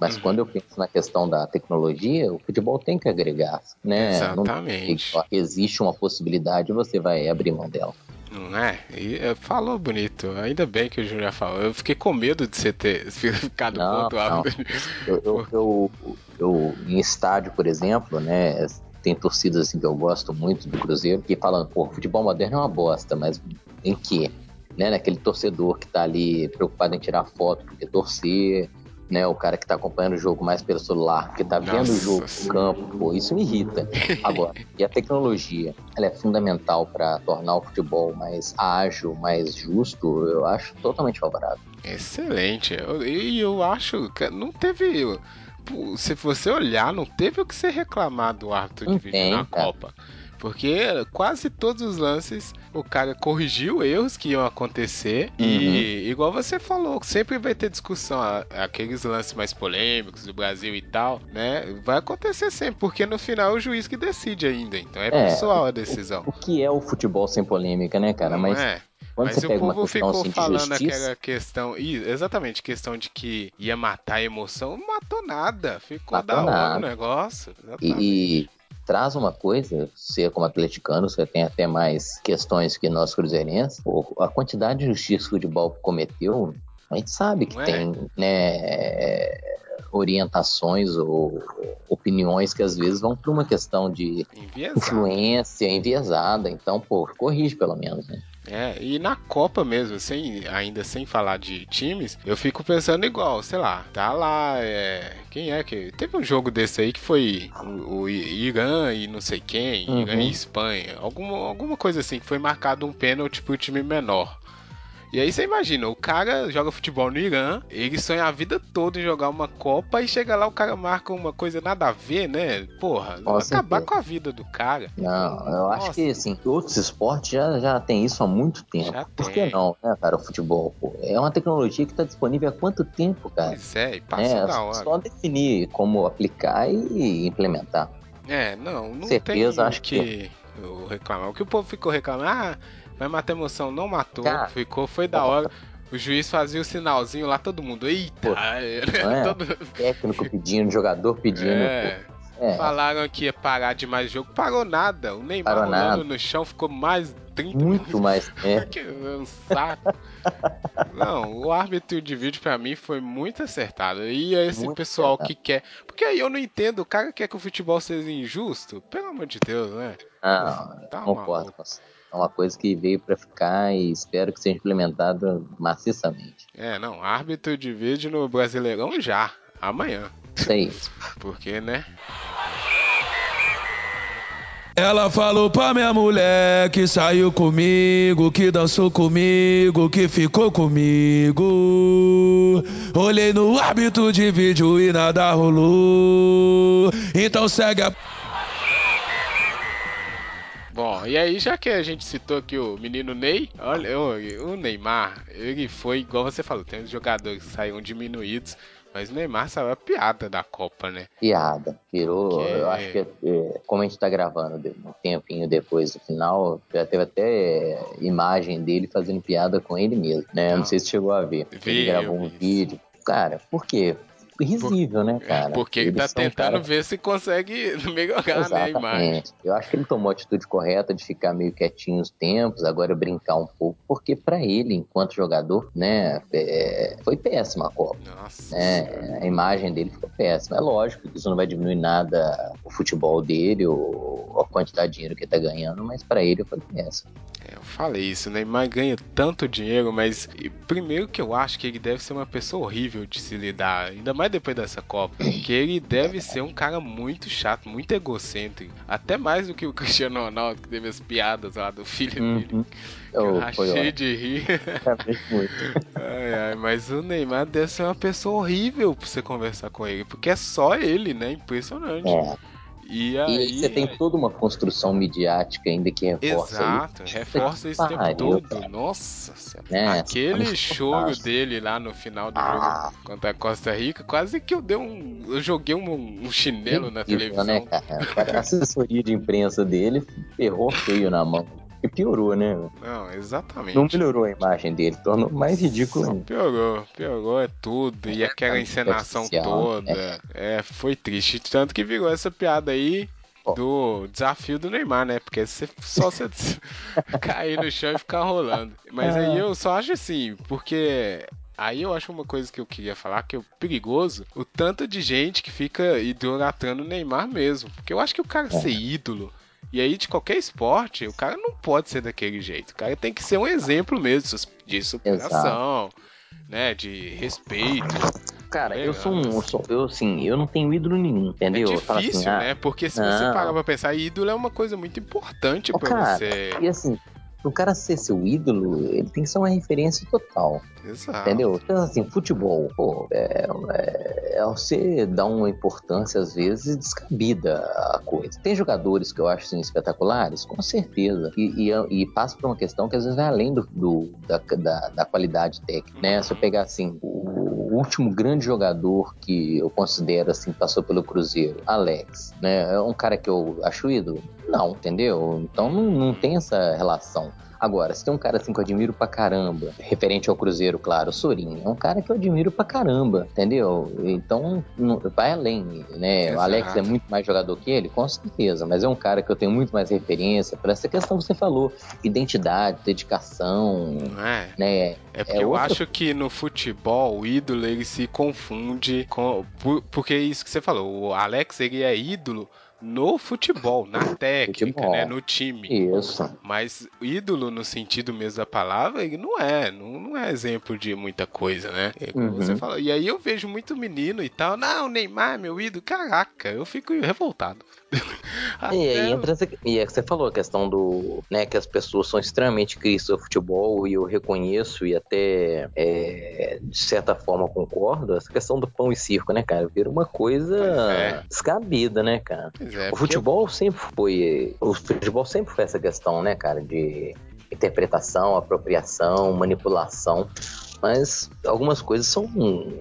Speaker 3: Mas
Speaker 2: Uhum.
Speaker 3: quando eu penso na questão da tecnologia, o futebol tem que agregar, né? Não
Speaker 2: Exatamente.
Speaker 3: tem- existe uma possibilidade, você vai abrir mão dela.
Speaker 2: Não é? E, é, falou bonito. Ainda bem que o Júnior falou. Eu fiquei com medo de você ter ficado
Speaker 3: Não,
Speaker 2: contra o
Speaker 3: não. Eu, eu, eu, eu, em estádio, por exemplo, né? Tem torcidas assim que eu gosto muito do Cruzeiro que falam, pô, futebol moderno é uma bosta, mas em quê? Né? Naquele torcedor que tá ali preocupado em tirar foto porque torcer, né? O cara que tá acompanhando o jogo mais pelo celular, porque tá vendo o
Speaker 2: Nossa
Speaker 3: jogo no campo, pô, isso me irrita. Agora, e a tecnologia, ela é fundamental para tornar o futebol mais ágil, mais justo, eu acho totalmente favorável.
Speaker 2: Excelente. Eu- E eu, acho que não teve. Se você olhar, não teve o que ser reclamar do árbitro de vídeo na
Speaker 3: cara.
Speaker 2: Copa. Porque quase todos os lances o cara corrigiu erros que iam acontecer.
Speaker 3: Uhum.
Speaker 2: E, igual você falou, sempre vai ter discussão. Aqueles lances mais polêmicos do Brasil e tal, né? Vai acontecer sempre, porque no final é o juiz que decide ainda. Então é,
Speaker 3: É,
Speaker 2: pessoal a decisão.
Speaker 3: O que é o futebol sem polêmica, né, cara?
Speaker 2: Não
Speaker 3: Mas
Speaker 2: é?
Speaker 3: quando
Speaker 2: Mas o povo
Speaker 3: questão
Speaker 2: ficou
Speaker 3: assim,
Speaker 2: falando aquela questão, exatamente, questão de que ia matar a emoção, não matou nada, ficou
Speaker 3: Matou
Speaker 2: da hora
Speaker 3: nada.
Speaker 2: o negócio. Exatamente.
Speaker 3: e traz uma coisa, você como atleticano, você tem até mais questões que nós cruzeirenses, a quantidade de justiça que o futebol cometeu, a gente sabe que
Speaker 2: é?
Speaker 3: tem, né, orientações ou opiniões que às vezes vão para uma questão de
Speaker 2: Enviesado.
Speaker 3: influência enviesada. Então, pô, corrige pelo menos, né?
Speaker 2: É, e na Copa mesmo, sem, ainda sem falar de times, eu fico pensando igual, sei lá, tá lá, é, quem é que... Teve um jogo desse aí que foi o, o Irã e não sei quem,
Speaker 3: Uhum.
Speaker 2: Irã e Espanha, alguma, alguma coisa assim, que foi marcado um pênalti pro time menor. E aí você imagina, o cara joga futebol no Irã, ele sonha a vida toda em jogar uma Copa e chega lá o cara marca uma coisa nada a ver, né? Porra,
Speaker 3: Com
Speaker 2: acabar
Speaker 3: certeza.
Speaker 2: com a vida do cara.
Speaker 3: Não, eu acho
Speaker 2: Nossa.
Speaker 3: que assim, outros esportes já, já tem isso há muito tempo.
Speaker 2: Já
Speaker 3: Por
Speaker 2: tem.
Speaker 3: que não, né, cara? O futebol, pô, é uma tecnologia que está disponível há quanto tempo, cara?
Speaker 2: Pois é, e passou
Speaker 3: É,
Speaker 2: da hora.
Speaker 3: só definir como aplicar e implementar.
Speaker 2: É, não, não
Speaker 3: Certeza,
Speaker 2: tem
Speaker 3: acho
Speaker 2: que eu reclamar. O que o povo ficou reclamando, ah, vai matar emoção, não matou,
Speaker 3: Cara,
Speaker 2: ficou, foi da hora. O juiz fazia o sinalzinho lá, todo mundo, eita,
Speaker 3: Pô,
Speaker 2: é, todo,
Speaker 3: Técnico pedindo, jogador pedindo.
Speaker 2: é.
Speaker 3: É,
Speaker 2: falaram que ia parar demais o jogo, parou nada, o Neymar
Speaker 3: Parou
Speaker 2: rolando
Speaker 3: nada.
Speaker 2: no chão ficou mais 30
Speaker 3: muito mais.
Speaker 2: Que um saco. Não, o árbitro de vídeo pra mim foi muito acertado. E é esse
Speaker 3: Muito
Speaker 2: pessoal
Speaker 3: acertado.
Speaker 2: que quer. Porque aí eu não entendo, o cara quer que o futebol seja injusto? Pelo amor de Deus, né?
Speaker 3: não,
Speaker 2: Tá
Speaker 3: concordo com você. É uma coisa que veio para ficar e espero que seja implementada maciçamente.
Speaker 2: É, não, árbitro de vídeo no Brasileirão já, amanhã.
Speaker 3: Isso aí.
Speaker 2: Porque, né?
Speaker 9: Ela falou pra minha mulher que saiu comigo, que dançou comigo, que ficou comigo. Olhei no hábito de vídeo e nada rolou. Então segue a.
Speaker 2: Bom, e aí, já que a gente citou aqui o menino Ney, olha, o, o Neymar, ele foi, igual você falou, tem os jogadores que saíram diminuídos, mas o Neymar saiu a piada da Copa, né?
Speaker 3: Piada. Virou.
Speaker 2: Que-
Speaker 3: Eu acho que, é, como a gente tá gravando um tempinho depois do final, já teve até é, imagem dele fazendo piada com ele mesmo, né?
Speaker 2: Ah.
Speaker 3: Não sei se chegou a ver.
Speaker 2: Vi,
Speaker 3: ele gravou um
Speaker 2: vi
Speaker 3: vídeo. Cara, por quê? Risível, né, cara?
Speaker 2: Porque ele tá tentando
Speaker 3: cara-
Speaker 2: ver se consegue melhorar né, a imagem.
Speaker 3: Eu acho que ele tomou a atitude correta de ficar meio quietinho os tempos, agora brincar um pouco, porque pra ele, enquanto jogador, né, é, foi péssima a Copa.
Speaker 2: Nossa.
Speaker 3: né? A imagem dele ficou péssima. É lógico que isso não vai diminuir nada o futebol dele ou a quantidade de dinheiro que ele tá ganhando, mas pra ele foi péssimo.
Speaker 2: É, eu falei isso, o Neymar ganha tanto dinheiro, mas primeiro que eu acho que ele deve ser uma pessoa horrível de se lidar, ainda mais depois dessa Copa, que ele deve ser um cara muito chato, muito egocêntrico, até mais do que o Cristiano Ronaldo, que teve as piadas lá do filho dele.
Speaker 3: Uhum.
Speaker 2: Que eu
Speaker 3: foi
Speaker 2: de rir. Ai, ai, mas o Neymar deve ser uma pessoa horrível pra você conversar com ele, porque é só ele, né? Impressionante.
Speaker 3: É.
Speaker 2: E
Speaker 3: E
Speaker 2: aí.
Speaker 3: você tem toda uma construção midiática ainda que reforça
Speaker 2: Exato,
Speaker 3: isso.
Speaker 2: reforça isso o tempo
Speaker 3: pariu,
Speaker 2: todo.
Speaker 3: cara.
Speaker 2: Nossa senhora.
Speaker 3: Né?
Speaker 2: Aquele
Speaker 3: Tá
Speaker 2: choro
Speaker 3: fantástico.
Speaker 2: dele lá no final do
Speaker 3: Ah.
Speaker 2: jogo contra a Costa Rica, quase que eu dei um. Eu joguei um, um chinelo na
Speaker 3: Terrível,
Speaker 2: televisão.
Speaker 3: né, cara? A assessoria de imprensa dele ferrou feio na mão. E piorou, né?
Speaker 2: Não, exatamente.
Speaker 3: Não melhorou a imagem dele, tornou mais ridículo ainda.
Speaker 2: piorou, piorou é tudo. E aquela
Speaker 3: É,
Speaker 2: encenação
Speaker 3: artificial,
Speaker 2: toda. É, foi triste. Tanto que virou essa piada aí do desafio do Neymar, né? Porque você, só você cair no chão e ficar rolando. Mas aí
Speaker 3: É.
Speaker 2: eu só acho assim, porque. Aí eu acho uma coisa que eu queria falar que é perigoso, o tanto de gente que fica idolatrando o Neymar mesmo. Porque eu acho que o cara ser ídolo, e aí de qualquer esporte, o cara não pode ser daquele jeito. O cara tem que ser um exemplo mesmo de superação, né? De respeito.
Speaker 3: Cara, eu
Speaker 2: Legal.
Speaker 3: sou um. Eu, sou, eu assim, eu não tenho ídolo nenhum,
Speaker 2: É
Speaker 3: entendeu? Eu falo
Speaker 2: difícil,
Speaker 3: assim, ah,
Speaker 2: né? Porque se você
Speaker 3: não.
Speaker 2: parar pra pensar, ídolo é uma coisa muito importante
Speaker 3: Ô,
Speaker 2: pra
Speaker 3: cara,
Speaker 2: você.
Speaker 3: E assim, pro cara ser seu ídolo, ele tem que ser uma referência total,
Speaker 2: Exato.
Speaker 3: entendeu? Então, assim, futebol, pô, é, é, é você dá uma importância, às vezes, descabida à coisa. Tem jogadores que eu acho assim, espetaculares, com certeza, e, e, e passa por uma questão que às vezes vai além do, do- da, da, da qualidade técnica, né? Se eu pegar, assim, o último grande jogador que eu considero, assim, passou pelo Cruzeiro, Alex, né? É um cara que eu acho ídolo, não, entendeu? Então não, não tem essa relação. Agora, se tem um cara assim que eu admiro pra caramba, referente ao Cruzeiro, claro, o Sorin, é um cara que eu admiro pra caramba, entendeu? Então, não- vai além, né? O
Speaker 2: Exato.
Speaker 3: Alex é muito mais jogador que ele, com certeza, mas é um cara que eu tenho muito mais referência para essa questão que você falou, identidade, dedicação,
Speaker 2: é?
Speaker 3: né?
Speaker 2: É porque
Speaker 3: É
Speaker 2: eu acho que no futebol o ídolo ele se confunde com. por- porque é isso que você falou, o Alex ele é ídolo no futebol, na técnica,
Speaker 3: Futebol.
Speaker 2: né? No time.
Speaker 3: Isso.
Speaker 2: Mas ídolo no sentido mesmo da palavra, ele não é, não, não é exemplo de muita coisa, né? É como
Speaker 3: Uhum.
Speaker 2: você falou. E aí eu vejo muito menino e tal, não, Neymar, meu ídolo, caraca, eu fico revoltado.
Speaker 3: E aí
Speaker 2: Até-
Speaker 3: entra e é que você falou a questão do, né, que as pessoas são extremamente críticas ao futebol e eu reconheço e até é, de certa forma concordo, essa questão do pão e circo, né, cara, vira uma coisa
Speaker 2: é.
Speaker 3: descabida, né, cara.
Speaker 2: É,
Speaker 3: o
Speaker 2: porque-
Speaker 3: futebol sempre foi, o futebol sempre foi essa questão, né, cara, de interpretação, apropriação, manipulação, mas algumas coisas são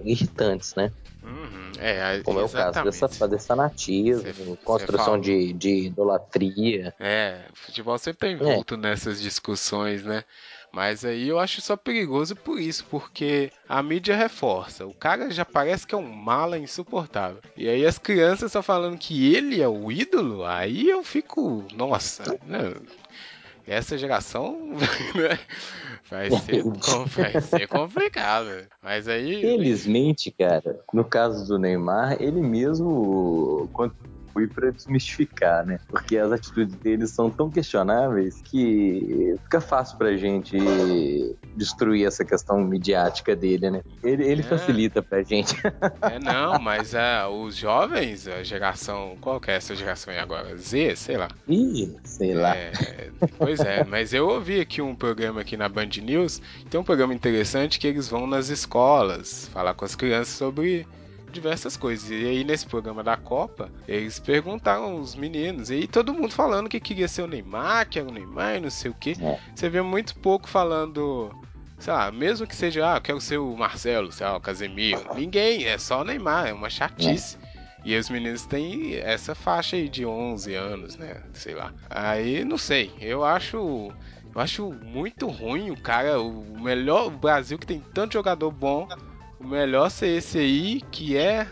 Speaker 3: irritantes, né?
Speaker 2: Uhum, é,
Speaker 3: Como é o caso dessa,
Speaker 2: exatamente.
Speaker 3: desse fanatismo,
Speaker 2: Cê- cê
Speaker 3: construção
Speaker 2: falou.
Speaker 3: de, de idolatria.
Speaker 2: É, futebol sempre tá envolto nessas discussões, né? Mas aí eu acho só perigoso por isso, porque a mídia reforça. O cara já parece que é um mala insuportável. E aí as crianças estão falando que ele é o ídolo, aí eu fico. Nossa, né? Essa geração né? vai, ser, vai ser complicado. Mas aí.
Speaker 3: Felizmente, cara, no caso do Neymar, ele mesmo contribui pra desmistificar, né? Porque as atitudes dele são tão questionáveis que fica fácil pra gente destruir essa questão midiática dele, né? Ele, ele
Speaker 2: É.
Speaker 3: facilita pra gente.
Speaker 2: É, não, mas é, os jovens, a geração. Qual que é essa geração aí agora? Z, sei lá.
Speaker 3: Ih, sei lá.
Speaker 2: É, pois é, mas eu ouvi aqui um programa aqui na Band News, tem um programa interessante que eles vão nas escolas falar com as crianças sobre diversas coisas. E aí nesse programa da Copa, eles perguntaram os meninos, e aí todo mundo falando que queria ser o Neymar, que era o Neymar e não sei o que.
Speaker 3: É.
Speaker 2: Você vê muito pouco falando, sei lá, mesmo que seja, ah, eu quero ser o Marcelo, sei lá, o Casemiro. Ninguém, é só o Neymar, é uma chatice. E os meninos têm essa faixa aí de 11 anos, né? Sei lá. Aí, não sei. Eu acho. Eu acho muito ruim o cara. O melhor. O Brasil que tem tanto jogador bom. O melhor ser esse aí que é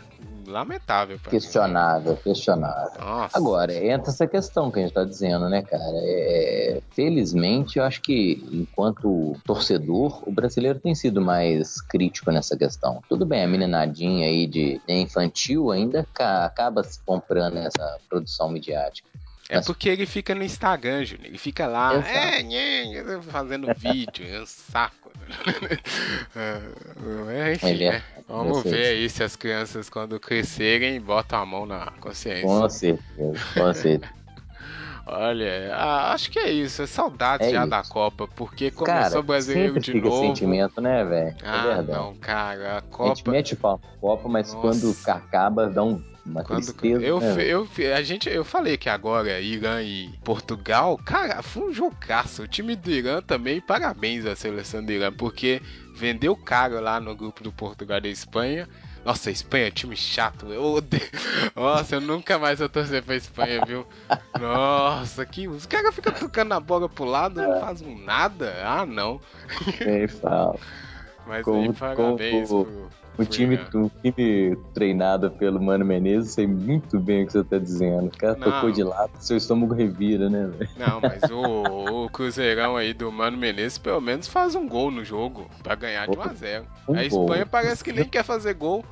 Speaker 2: lamentável. Pra mim.
Speaker 3: Questionável, questionável.
Speaker 2: Nossa.
Speaker 3: Agora, entra essa questão que a gente tá dizendo, né, cara? É, felizmente, eu acho que, enquanto torcedor, o brasileiro tem sido mais crítico nessa questão. Tudo bem, a meninadinha aí de de infantil ainda ca- acaba se comprando essa produção midiática.
Speaker 2: É porque ele fica no Instagram, Júnior. Ele fica lá, é, nhê, fazendo vídeo, é um saco. é, enfim,
Speaker 3: É
Speaker 2: né? Vamos ver aí se as crianças, quando crescerem, botam a mão na consciência.
Speaker 3: Com certeza, com certeza.
Speaker 2: Olha, ah, acho que é isso. É saudade
Speaker 3: É
Speaker 2: já
Speaker 3: isso.
Speaker 2: da Copa, porque
Speaker 3: Cara,
Speaker 2: começou brasileiro de
Speaker 3: fica
Speaker 2: novo.
Speaker 3: sentimento, né, velho? É
Speaker 2: Ah,
Speaker 3: verdade.
Speaker 2: não, cara, a
Speaker 3: A gente
Speaker 2: Copa.
Speaker 3: mete o pau Copa, mas
Speaker 2: Nossa.
Speaker 3: quando acaba, dá um- uma
Speaker 2: Quando,
Speaker 3: tristeza.
Speaker 2: eu,
Speaker 3: velho?
Speaker 2: eu, a gente, eu falei que agora Irã e Portugal, cara, foi um jogaço. O time do Irã também, parabéns à seleção do Irã, porque vendeu caro lá no grupo do Portugal e da Espanha. Nossa, Espanha é time chato. Eu odeio. Nossa, eu nunca mais vou torcer pra Espanha, viu? Nossa, que. Os caras ficam tocando a bola pro lado, não fazem nada. Ah, não.
Speaker 3: Nem fala.
Speaker 2: Mas
Speaker 3: Como-
Speaker 2: aí, parabéns
Speaker 3: como-
Speaker 2: pro.
Speaker 3: O time,
Speaker 2: Irã.
Speaker 3: o time treinado pelo Mano Menezes, sei muito bem o que você tá dizendo. O cara
Speaker 2: Não.
Speaker 3: tocou de lado, seu estômago revira, né, velho?
Speaker 2: Não, mas o, o Cruzeirão aí do Mano Menezes pelo menos faz um gol no jogo pra ganhar de 1x0.
Speaker 3: Um
Speaker 2: a
Speaker 3: gol.
Speaker 2: Espanha parece que nem quer fazer gol.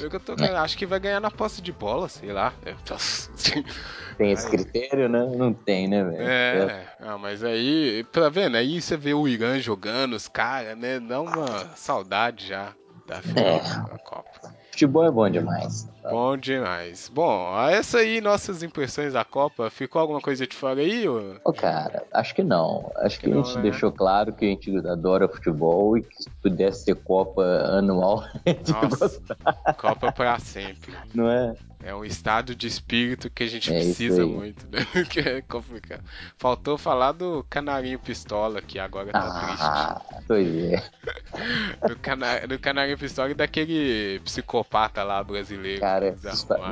Speaker 2: Eu que eu tô, acho que vai ganhar na posse de bola, sei lá. É,
Speaker 3: Tem esse critério, né? Não tem, né, velho?
Speaker 2: É, ah, mas aí, tá vendo? Aí você vê o Irã jogando, os caras, né? Dá uma saudade já da final
Speaker 3: É.
Speaker 2: da Copa.
Speaker 3: Futebol é bom demais.
Speaker 2: Bom demais. Bom, essa aí, nossas impressões da Copa. Ficou alguma coisa de fora aí? Ô?
Speaker 3: Ô, cara, acho que não. Acho que,
Speaker 2: Que
Speaker 3: a
Speaker 2: não,
Speaker 3: gente
Speaker 2: né?
Speaker 3: deixou claro que a gente adora futebol e que se pudesse ter Copa anual, a gente
Speaker 2: Nossa,
Speaker 3: gostar,
Speaker 2: Copa pra sempre.
Speaker 3: não é?
Speaker 2: É um estado de espírito que a gente
Speaker 3: É
Speaker 2: precisa muito, né? que é complicado. Faltou falar do canarinho pistola, que agora tá
Speaker 3: Ah, pois é.
Speaker 2: triste. Do, cana... do canarinho pistola e daquele psicopata lá brasileiro.
Speaker 3: Cara,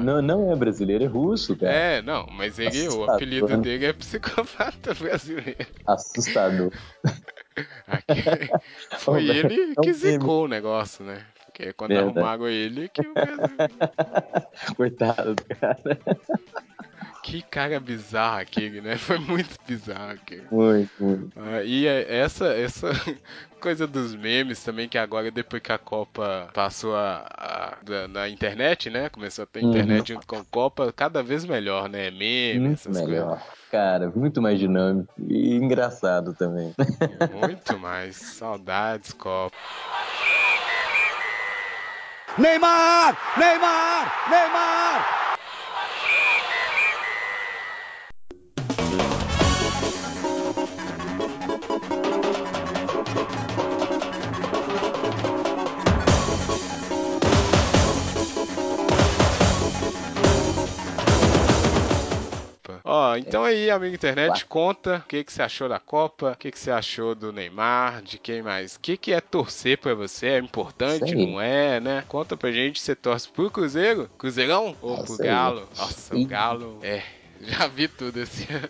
Speaker 3: não, não é brasileiro, é russo, cara.
Speaker 2: É, não, mas ele, o apelido dele é psicopata brasileiro.
Speaker 3: Assustador.
Speaker 2: Aqui- foi ele
Speaker 3: é
Speaker 2: que zicou o negócio, né? Porque quando
Speaker 3: Verdade.
Speaker 2: arrumaram ele, que o.
Speaker 3: Coitado do cara.
Speaker 2: Que cara bizarro aquele, né? Foi muito bizarro aquele.
Speaker 3: Muito, muito.
Speaker 2: Ah, e é- essa, essa coisa dos memes também, que agora, depois que a Copa passou a, a- na internet, né? Começou a ter
Speaker 3: Uhum.
Speaker 2: internet junto com a Copa, cada vez melhor, né? Meme,
Speaker 3: Muito
Speaker 2: essas
Speaker 3: melhor. Cara, muito mais dinâmico e engraçado também.
Speaker 2: coisas. Muito mais. Saudades, Copa.
Speaker 8: Neymar! Neymar! Neymar!
Speaker 2: Então aí, amigo internet, conta o que, que você achou da Copa, o que, que você achou do Neymar, de quem mais. O que, que é torcer pra você? É importante,
Speaker 3: aí.
Speaker 2: não é, né? Conta pra gente, você torce pro Cruzeiro? Cruzeirão? Ou pro
Speaker 3: Isso aí.
Speaker 2: Galo? Nossa, o. Galo, é. Já vi tudo esse ano.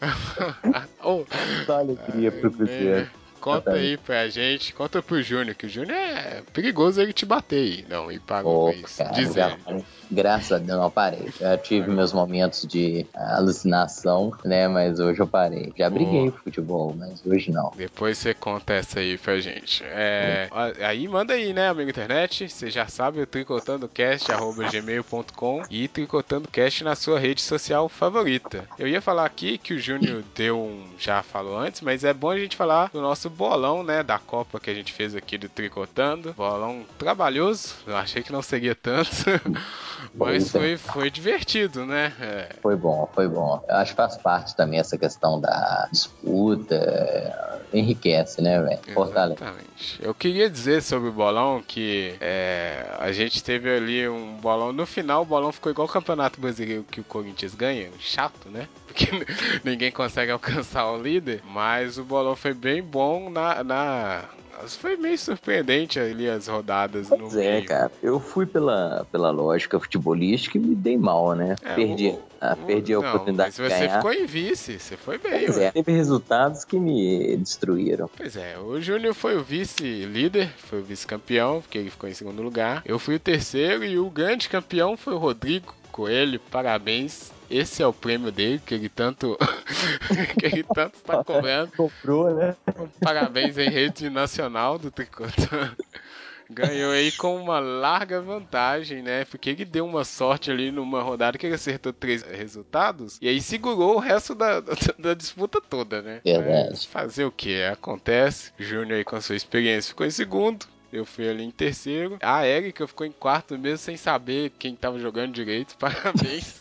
Speaker 2: oh,
Speaker 3: Só alegria pro Cruzeiro.
Speaker 2: Conta aí pra gente, conta pro Júnior, que o Júnior é perigoso ele te bater aí. Não, e pagou
Speaker 3: Opa,
Speaker 2: isso. Diz ele.
Speaker 3: Graças a Deus, não parei. Eu tive meus momentos de alucinação, né? Mas hoje eu parei. Já briguei pro futebol, mas hoje não.
Speaker 2: Depois você conta essa aí pra gente. É, ó, aí manda aí, né, amigo internet? Você já sabe, o tricotandocast.gmail.com e tricotandocast na sua rede social favorita. Eu ia falar aqui que o Júnior deu um. já falou antes, mas é bom a gente falar do nosso bolão, né? Da Copa que a gente fez aqui do Tricotando. Bolão trabalhoso. Eu achei que não seria tanto. Mas foi, foi divertido, né? É,
Speaker 3: Foi bom, foi bom. Eu acho que faz parte também essa questão da disputa. Enriquece, né, velho? Fortalece.
Speaker 2: Exatamente. Eu queria dizer sobre o bolão que é, a gente teve ali um bolão. No final, o bolão ficou igual o Campeonato Brasileiro que o Corinthians ganha. Chato, né? Porque ninguém consegue alcançar o líder. Mas o bolão foi bem bom na. na foi meio surpreendente ali as rodadas no
Speaker 3: Pois é,
Speaker 2: meio.
Speaker 3: cara. Eu fui pela, pela lógica futebolística e me dei mal, né?
Speaker 2: É,
Speaker 3: perdi,
Speaker 2: o-
Speaker 3: ah, perdi a
Speaker 2: Não,
Speaker 3: oportunidade
Speaker 2: mas
Speaker 3: de
Speaker 2: você
Speaker 3: ganhar.
Speaker 2: ficou em vice, você foi bem,
Speaker 3: Pois é, teve resultados que me destruíram.
Speaker 2: Pois é, o Júnior foi o vice-líder, foi o vice-campeão, porque ele ficou em segundo lugar. Eu fui o terceiro e o grande campeão foi o Rodrigo Coelho. Parabéns. Esse é o prêmio dele, que ele tanto que ele tanto está cobrando.
Speaker 3: Comprou, né?
Speaker 2: Parabéns em rede nacional do Tricotando. Ganhou aí com uma larga vantagem, né? Porque ele deu uma sorte ali numa rodada que ele acertou três resultados e aí segurou o resto da, da, da disputa toda, né?
Speaker 3: Verdade.
Speaker 2: Mas fazer o que? Acontece. Júnior aí com a sua experiência ficou em segundo. Eu fui ali em terceiro. A Erika ficou em quarto mesmo sem saber quem tava jogando direito. Parabéns.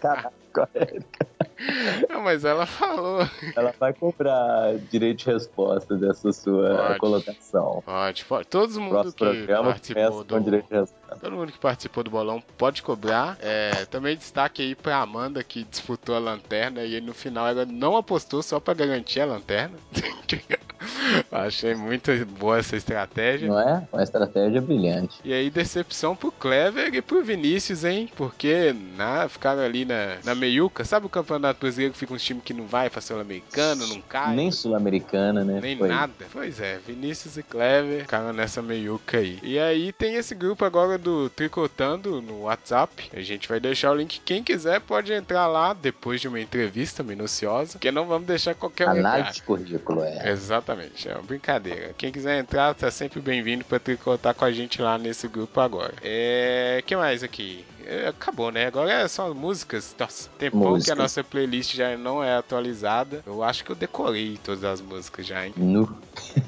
Speaker 3: Caraca,
Speaker 2: Não, mas ela falou.
Speaker 3: ela vai comprar direito de resposta dessa sua
Speaker 2: Pode.
Speaker 3: colocação.
Speaker 2: Pode, pode. Todo mundo
Speaker 3: Próximo
Speaker 2: que
Speaker 3: programa
Speaker 2: participou do,
Speaker 3: direito de resposta.
Speaker 2: Todo mundo que participou do bolão pode cobrar. É, também destaque aí pra Amanda que disputou a lanterna e no final ela não apostou só pra garantir a lanterna. Achei muito boa essa estratégia.
Speaker 3: Não é? Uma estratégia brilhante.
Speaker 2: E aí, decepção pro Clever e pro Vinícius, hein? Porque na, ficaram ali na, na meiuca. Sabe o campeonato brasileiro que fica uns times que não vai pra Sul-Americano, não cai?
Speaker 3: Nem sul-americana, né?
Speaker 2: Nem
Speaker 3: Foi.
Speaker 2: nada. Pois é, Vinícius e Clever ficaram nessa meiuca aí. E aí tem esse grupo agora do Tricotando no WhatsApp. A gente vai deixar o link. Quem quiser pode entrar lá depois de uma entrevista minuciosa. Porque não vamos deixar qualquer um.
Speaker 3: Análise currículo, é.
Speaker 2: Exatamente, é uma brincadeira. Quem quiser entrar, tá sempre bem-vindo pra tricotar com a gente lá nesse grupo agora. É. que mais aqui? É, acabou, né? Agora é só músicas. Nossa, tempão que a nossa playlist já não é atualizada. Eu acho que eu decorei todas as músicas já, hein?
Speaker 3: Nu.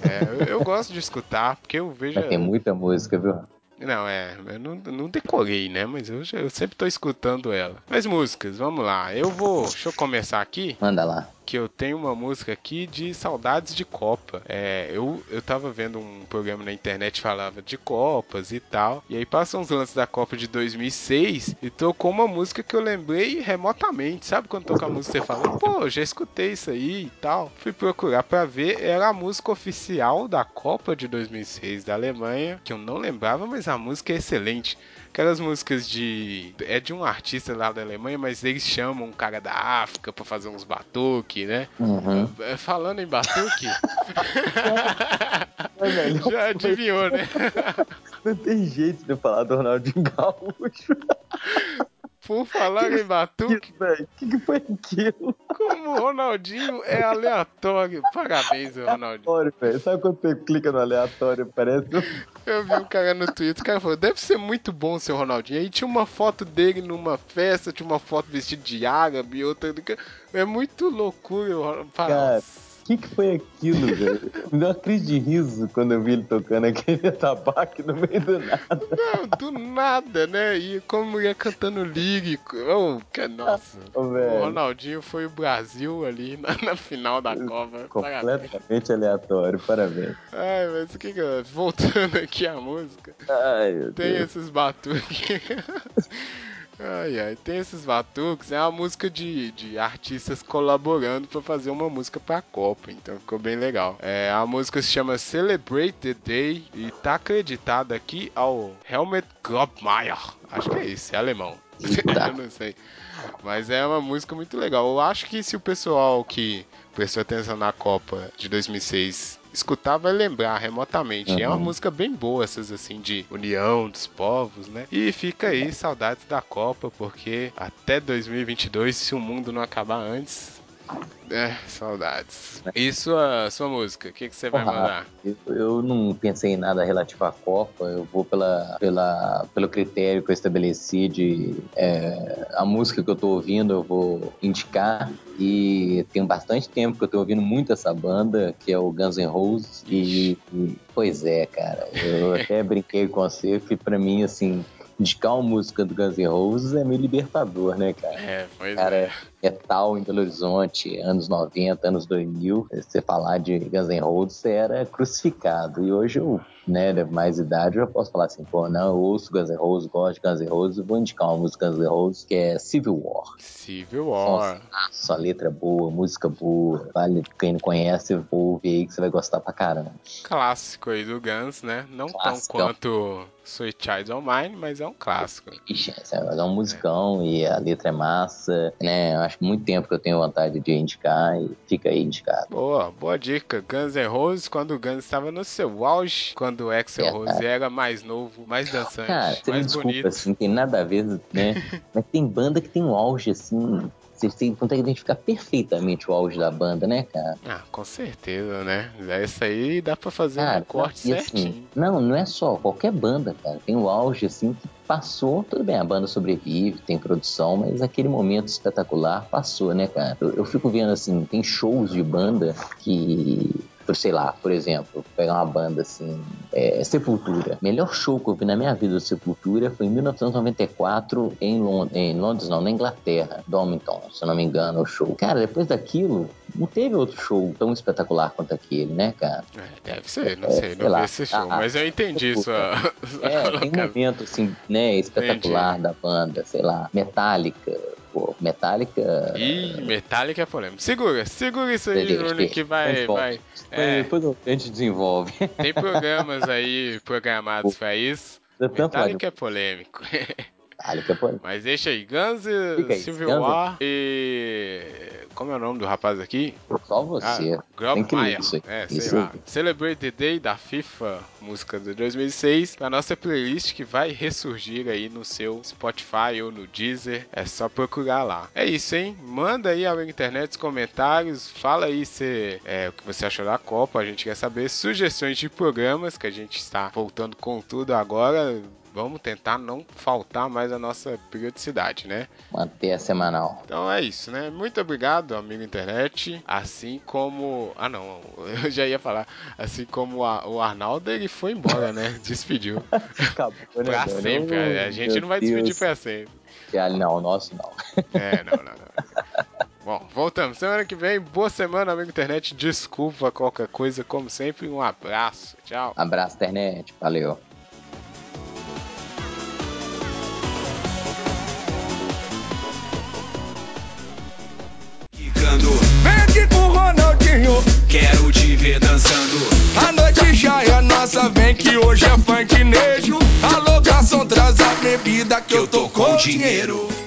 Speaker 2: É, eu, eu gosto de escutar, porque eu vejo.
Speaker 3: Mas tem muita música, viu?
Speaker 2: Não, é, eu não, não decorei, né? Mas eu, já- eu sempre tô escutando ela. Mas músicas, vamos lá. Eu vou. Deixa eu começar aqui.
Speaker 3: Manda lá.
Speaker 2: Que eu tenho uma música aqui de saudades de Copa. É, eu, eu tava vendo um programa na internet falava de Copas e tal. E aí passam uns lances da Copa de 2006 e tocou uma música que eu lembrei remotamente. Sabe quando toca a música você fala, pô, já escutei isso aí e tal. Fui procurar pra ver, era a música oficial da Copa de 2006 da Alemanha, que eu não lembrava, mas a música é excelente. Aquelas músicas de. É de um artista lá da Alemanha, mas eles chamam um cara da África pra fazer uns batuque, né?
Speaker 3: Uhum.
Speaker 2: É, Falando em batuque.
Speaker 3: Velho,
Speaker 2: já adivinhou, né?
Speaker 3: Não tem jeito de eu falar do Ronaldinho Gaúcho.
Speaker 2: Por falar em batuque,
Speaker 3: velho. O que, que foi aquilo?
Speaker 2: como o Ronaldinho é aleatório. Parabéns, Ronaldinho.
Speaker 3: Aleatório, velho. Sabe quando você clica no aleatório, parece.
Speaker 2: Eu vi um cara no Twitter, o cara falou, deve ser muito bom seu Ronaldinho. Aí tinha uma foto dele numa festa, tinha uma foto vestido de árabe e outra. É muito loucura.
Speaker 3: Cara, que, que foi aquilo, velho? Me deu uma crise de riso quando eu vi ele tocando aquele tabaco no meio do nada.
Speaker 2: Não, do nada, né? E como ia cantando lírico. Oh, que, nossa.
Speaker 3: Ô,
Speaker 2: O. Ronaldinho foi o Brasil ali na, na final da Copa. Parabéns.
Speaker 3: Completamente aleatório, parabéns.
Speaker 2: Ai, mas o que que eu... Voltando aqui à música.
Speaker 3: Ai, meu
Speaker 2: Tem
Speaker 3: Deus.
Speaker 2: esses batuques. Ai, ai, tem esses batuques. É uma música de, de artistas colaborando pra fazer uma música pra Copa. Então ficou bem legal. É, a música se chama Celebrate the Day e tá acreditada aqui ao Helmut Grobmeier. Acho que é isso, é alemão. Eu não sei. Mas é uma música muito legal. Eu acho que se o pessoal que prestou atenção na Copa de 2006 escutar, vai lembrar remotamente. É uma
Speaker 3: Uhum.
Speaker 2: música bem boa, essas assim, de união dos povos, né? E fica aí, saudades da Copa, porque até 2022, se o mundo não acabar antes. É, saudades. E sua, sua música? O que, que você vai
Speaker 3: Porra,
Speaker 2: mandar?
Speaker 3: Eu, eu não pensei em nada relativo à Copa, eu vou pela, pela, pelo critério que eu estabeleci de é, a música que eu tô ouvindo, eu vou indicar. E tem bastante tempo que eu tô ouvindo muito essa banda, que é o Guns N' Roses. E, e- pois é, cara, eu até brinquei com você que pra mim, assim, indicar uma música do Guns N' Roses é meio libertador, né, cara?
Speaker 2: É, pois
Speaker 3: Cara,
Speaker 2: é.
Speaker 3: É, é tal em Belo Horizonte, anos 90, anos 2000. Você falar de Guns N' Roses, você era crucificado. E hoje eu, né, de mais idade, eu posso falar assim, pô, não, eu ouço Guns N' Roses, gosto de Guns N' Roses, vou indicar uma música Guns N' Roses, que é Civil War.
Speaker 2: Civil War.
Speaker 3: Nossa, letra é boa, música boa. Vale, quem não conhece, ouve aí que você vai gostar pra caramba.
Speaker 2: Clássico aí do Guns, né? Não
Speaker 3: Clássico.
Speaker 2: tão quanto Sweet Child O' Mine, mas é um clássico.
Speaker 3: Ixi, é é um musicão e a letra é massa, né? Que muito tempo que eu tenho vontade de indicar e fica aí indicado.
Speaker 2: Boa, boa dica. Guns N' Roses, quando o Guns estava no seu auge, quando o Axel
Speaker 3: É,
Speaker 2: Rose era mais novo, mais dançante,
Speaker 3: Cara,
Speaker 2: mais
Speaker 3: desculpa,
Speaker 2: bonito.
Speaker 3: assim, não tem nada a ver, né? Mas tem banda que tem um auge, assim. Você tem, consegue identificar perfeitamente o auge da banda, né, cara?
Speaker 2: Ah, com certeza, né? Essa aí dá pra fazer um
Speaker 3: Cara,
Speaker 2: corte
Speaker 3: e
Speaker 2: certinho.
Speaker 3: assim, não, não é só qualquer banda, cara. Tem o auge, assim, que passou. Tudo bem, a banda sobrevive, tem produção, mas aquele momento espetacular passou, né, cara? Eu, eu fico vendo, assim, tem shows de banda que. Sei lá, por exemplo, pegar uma banda assim, é, Sepultura. Melhor show que eu vi na minha vida do Sepultura foi em 1994 em, Lond em Londres, não, na Inglaterra, Domington, se eu não me engano, o show. Cara, depois daquilo, não teve outro show tão espetacular quanto aquele, né, cara?
Speaker 2: É, deve ser, não
Speaker 3: É,
Speaker 2: sei,
Speaker 3: sei
Speaker 2: não
Speaker 3: lá.
Speaker 2: esse show,
Speaker 3: Ah,
Speaker 2: mas eu entendi sua. sua
Speaker 3: É, tem um momento assim, né, espetacular da banda, sei lá, Metallica, pô, Metallica.
Speaker 2: Ih, Metallica é polêmico. Segura, segura isso aí,
Speaker 3: deixa.
Speaker 2: que vai. Vai é,
Speaker 3: Depois a gente desenvolve.
Speaker 2: tem programas aí programados pra isso. Metallica é polêmico.
Speaker 3: Metallica, pô.
Speaker 2: Mas deixa aí, Guns Civil War e. Como é o nome do rapaz aqui?
Speaker 3: Só você.
Speaker 2: Ah, Grob Maia. É, sei
Speaker 3: Isso
Speaker 2: lá. Celebrate the Day da FIFA, música de 2006, na nossa playlist que vai ressurgir aí no seu Spotify ou no Deezer. É só procurar lá. É isso, hein? Manda aí na internet os comentários, fala aí se, é, o que você achou da Copa, a gente quer saber. Sugestões de programas que a gente está voltando com tudo agora. Vamos tentar não faltar mais a nossa periodicidade, né?
Speaker 3: Manter a semanal.
Speaker 2: Então é isso, né? Muito obrigado, amigo internet. Assim como. Ah, não, eu já ia falar. Assim como a- o Arnaldo, ele foi embora, né? Despediu.
Speaker 3: Acabou, né,
Speaker 2: pra
Speaker 3: velho?
Speaker 2: sempre. A, a gente não vai despedir
Speaker 3: Deus.
Speaker 2: pra sempre.
Speaker 3: Ah, Não, o nosso não.
Speaker 2: É, não, não, não. Bom, voltamos. Semana que vem, boa semana, amigo internet. Desculpa qualquer coisa, como sempre. Um abraço. Tchau.
Speaker 3: Abraço, internet. Valeu.
Speaker 10: Com o Ronaldinho, quero te ver dançando. A noite já é nossa, vem que hoje é funk nejo. Alô, garçom, traz a bebida que eu tô com dinheiro.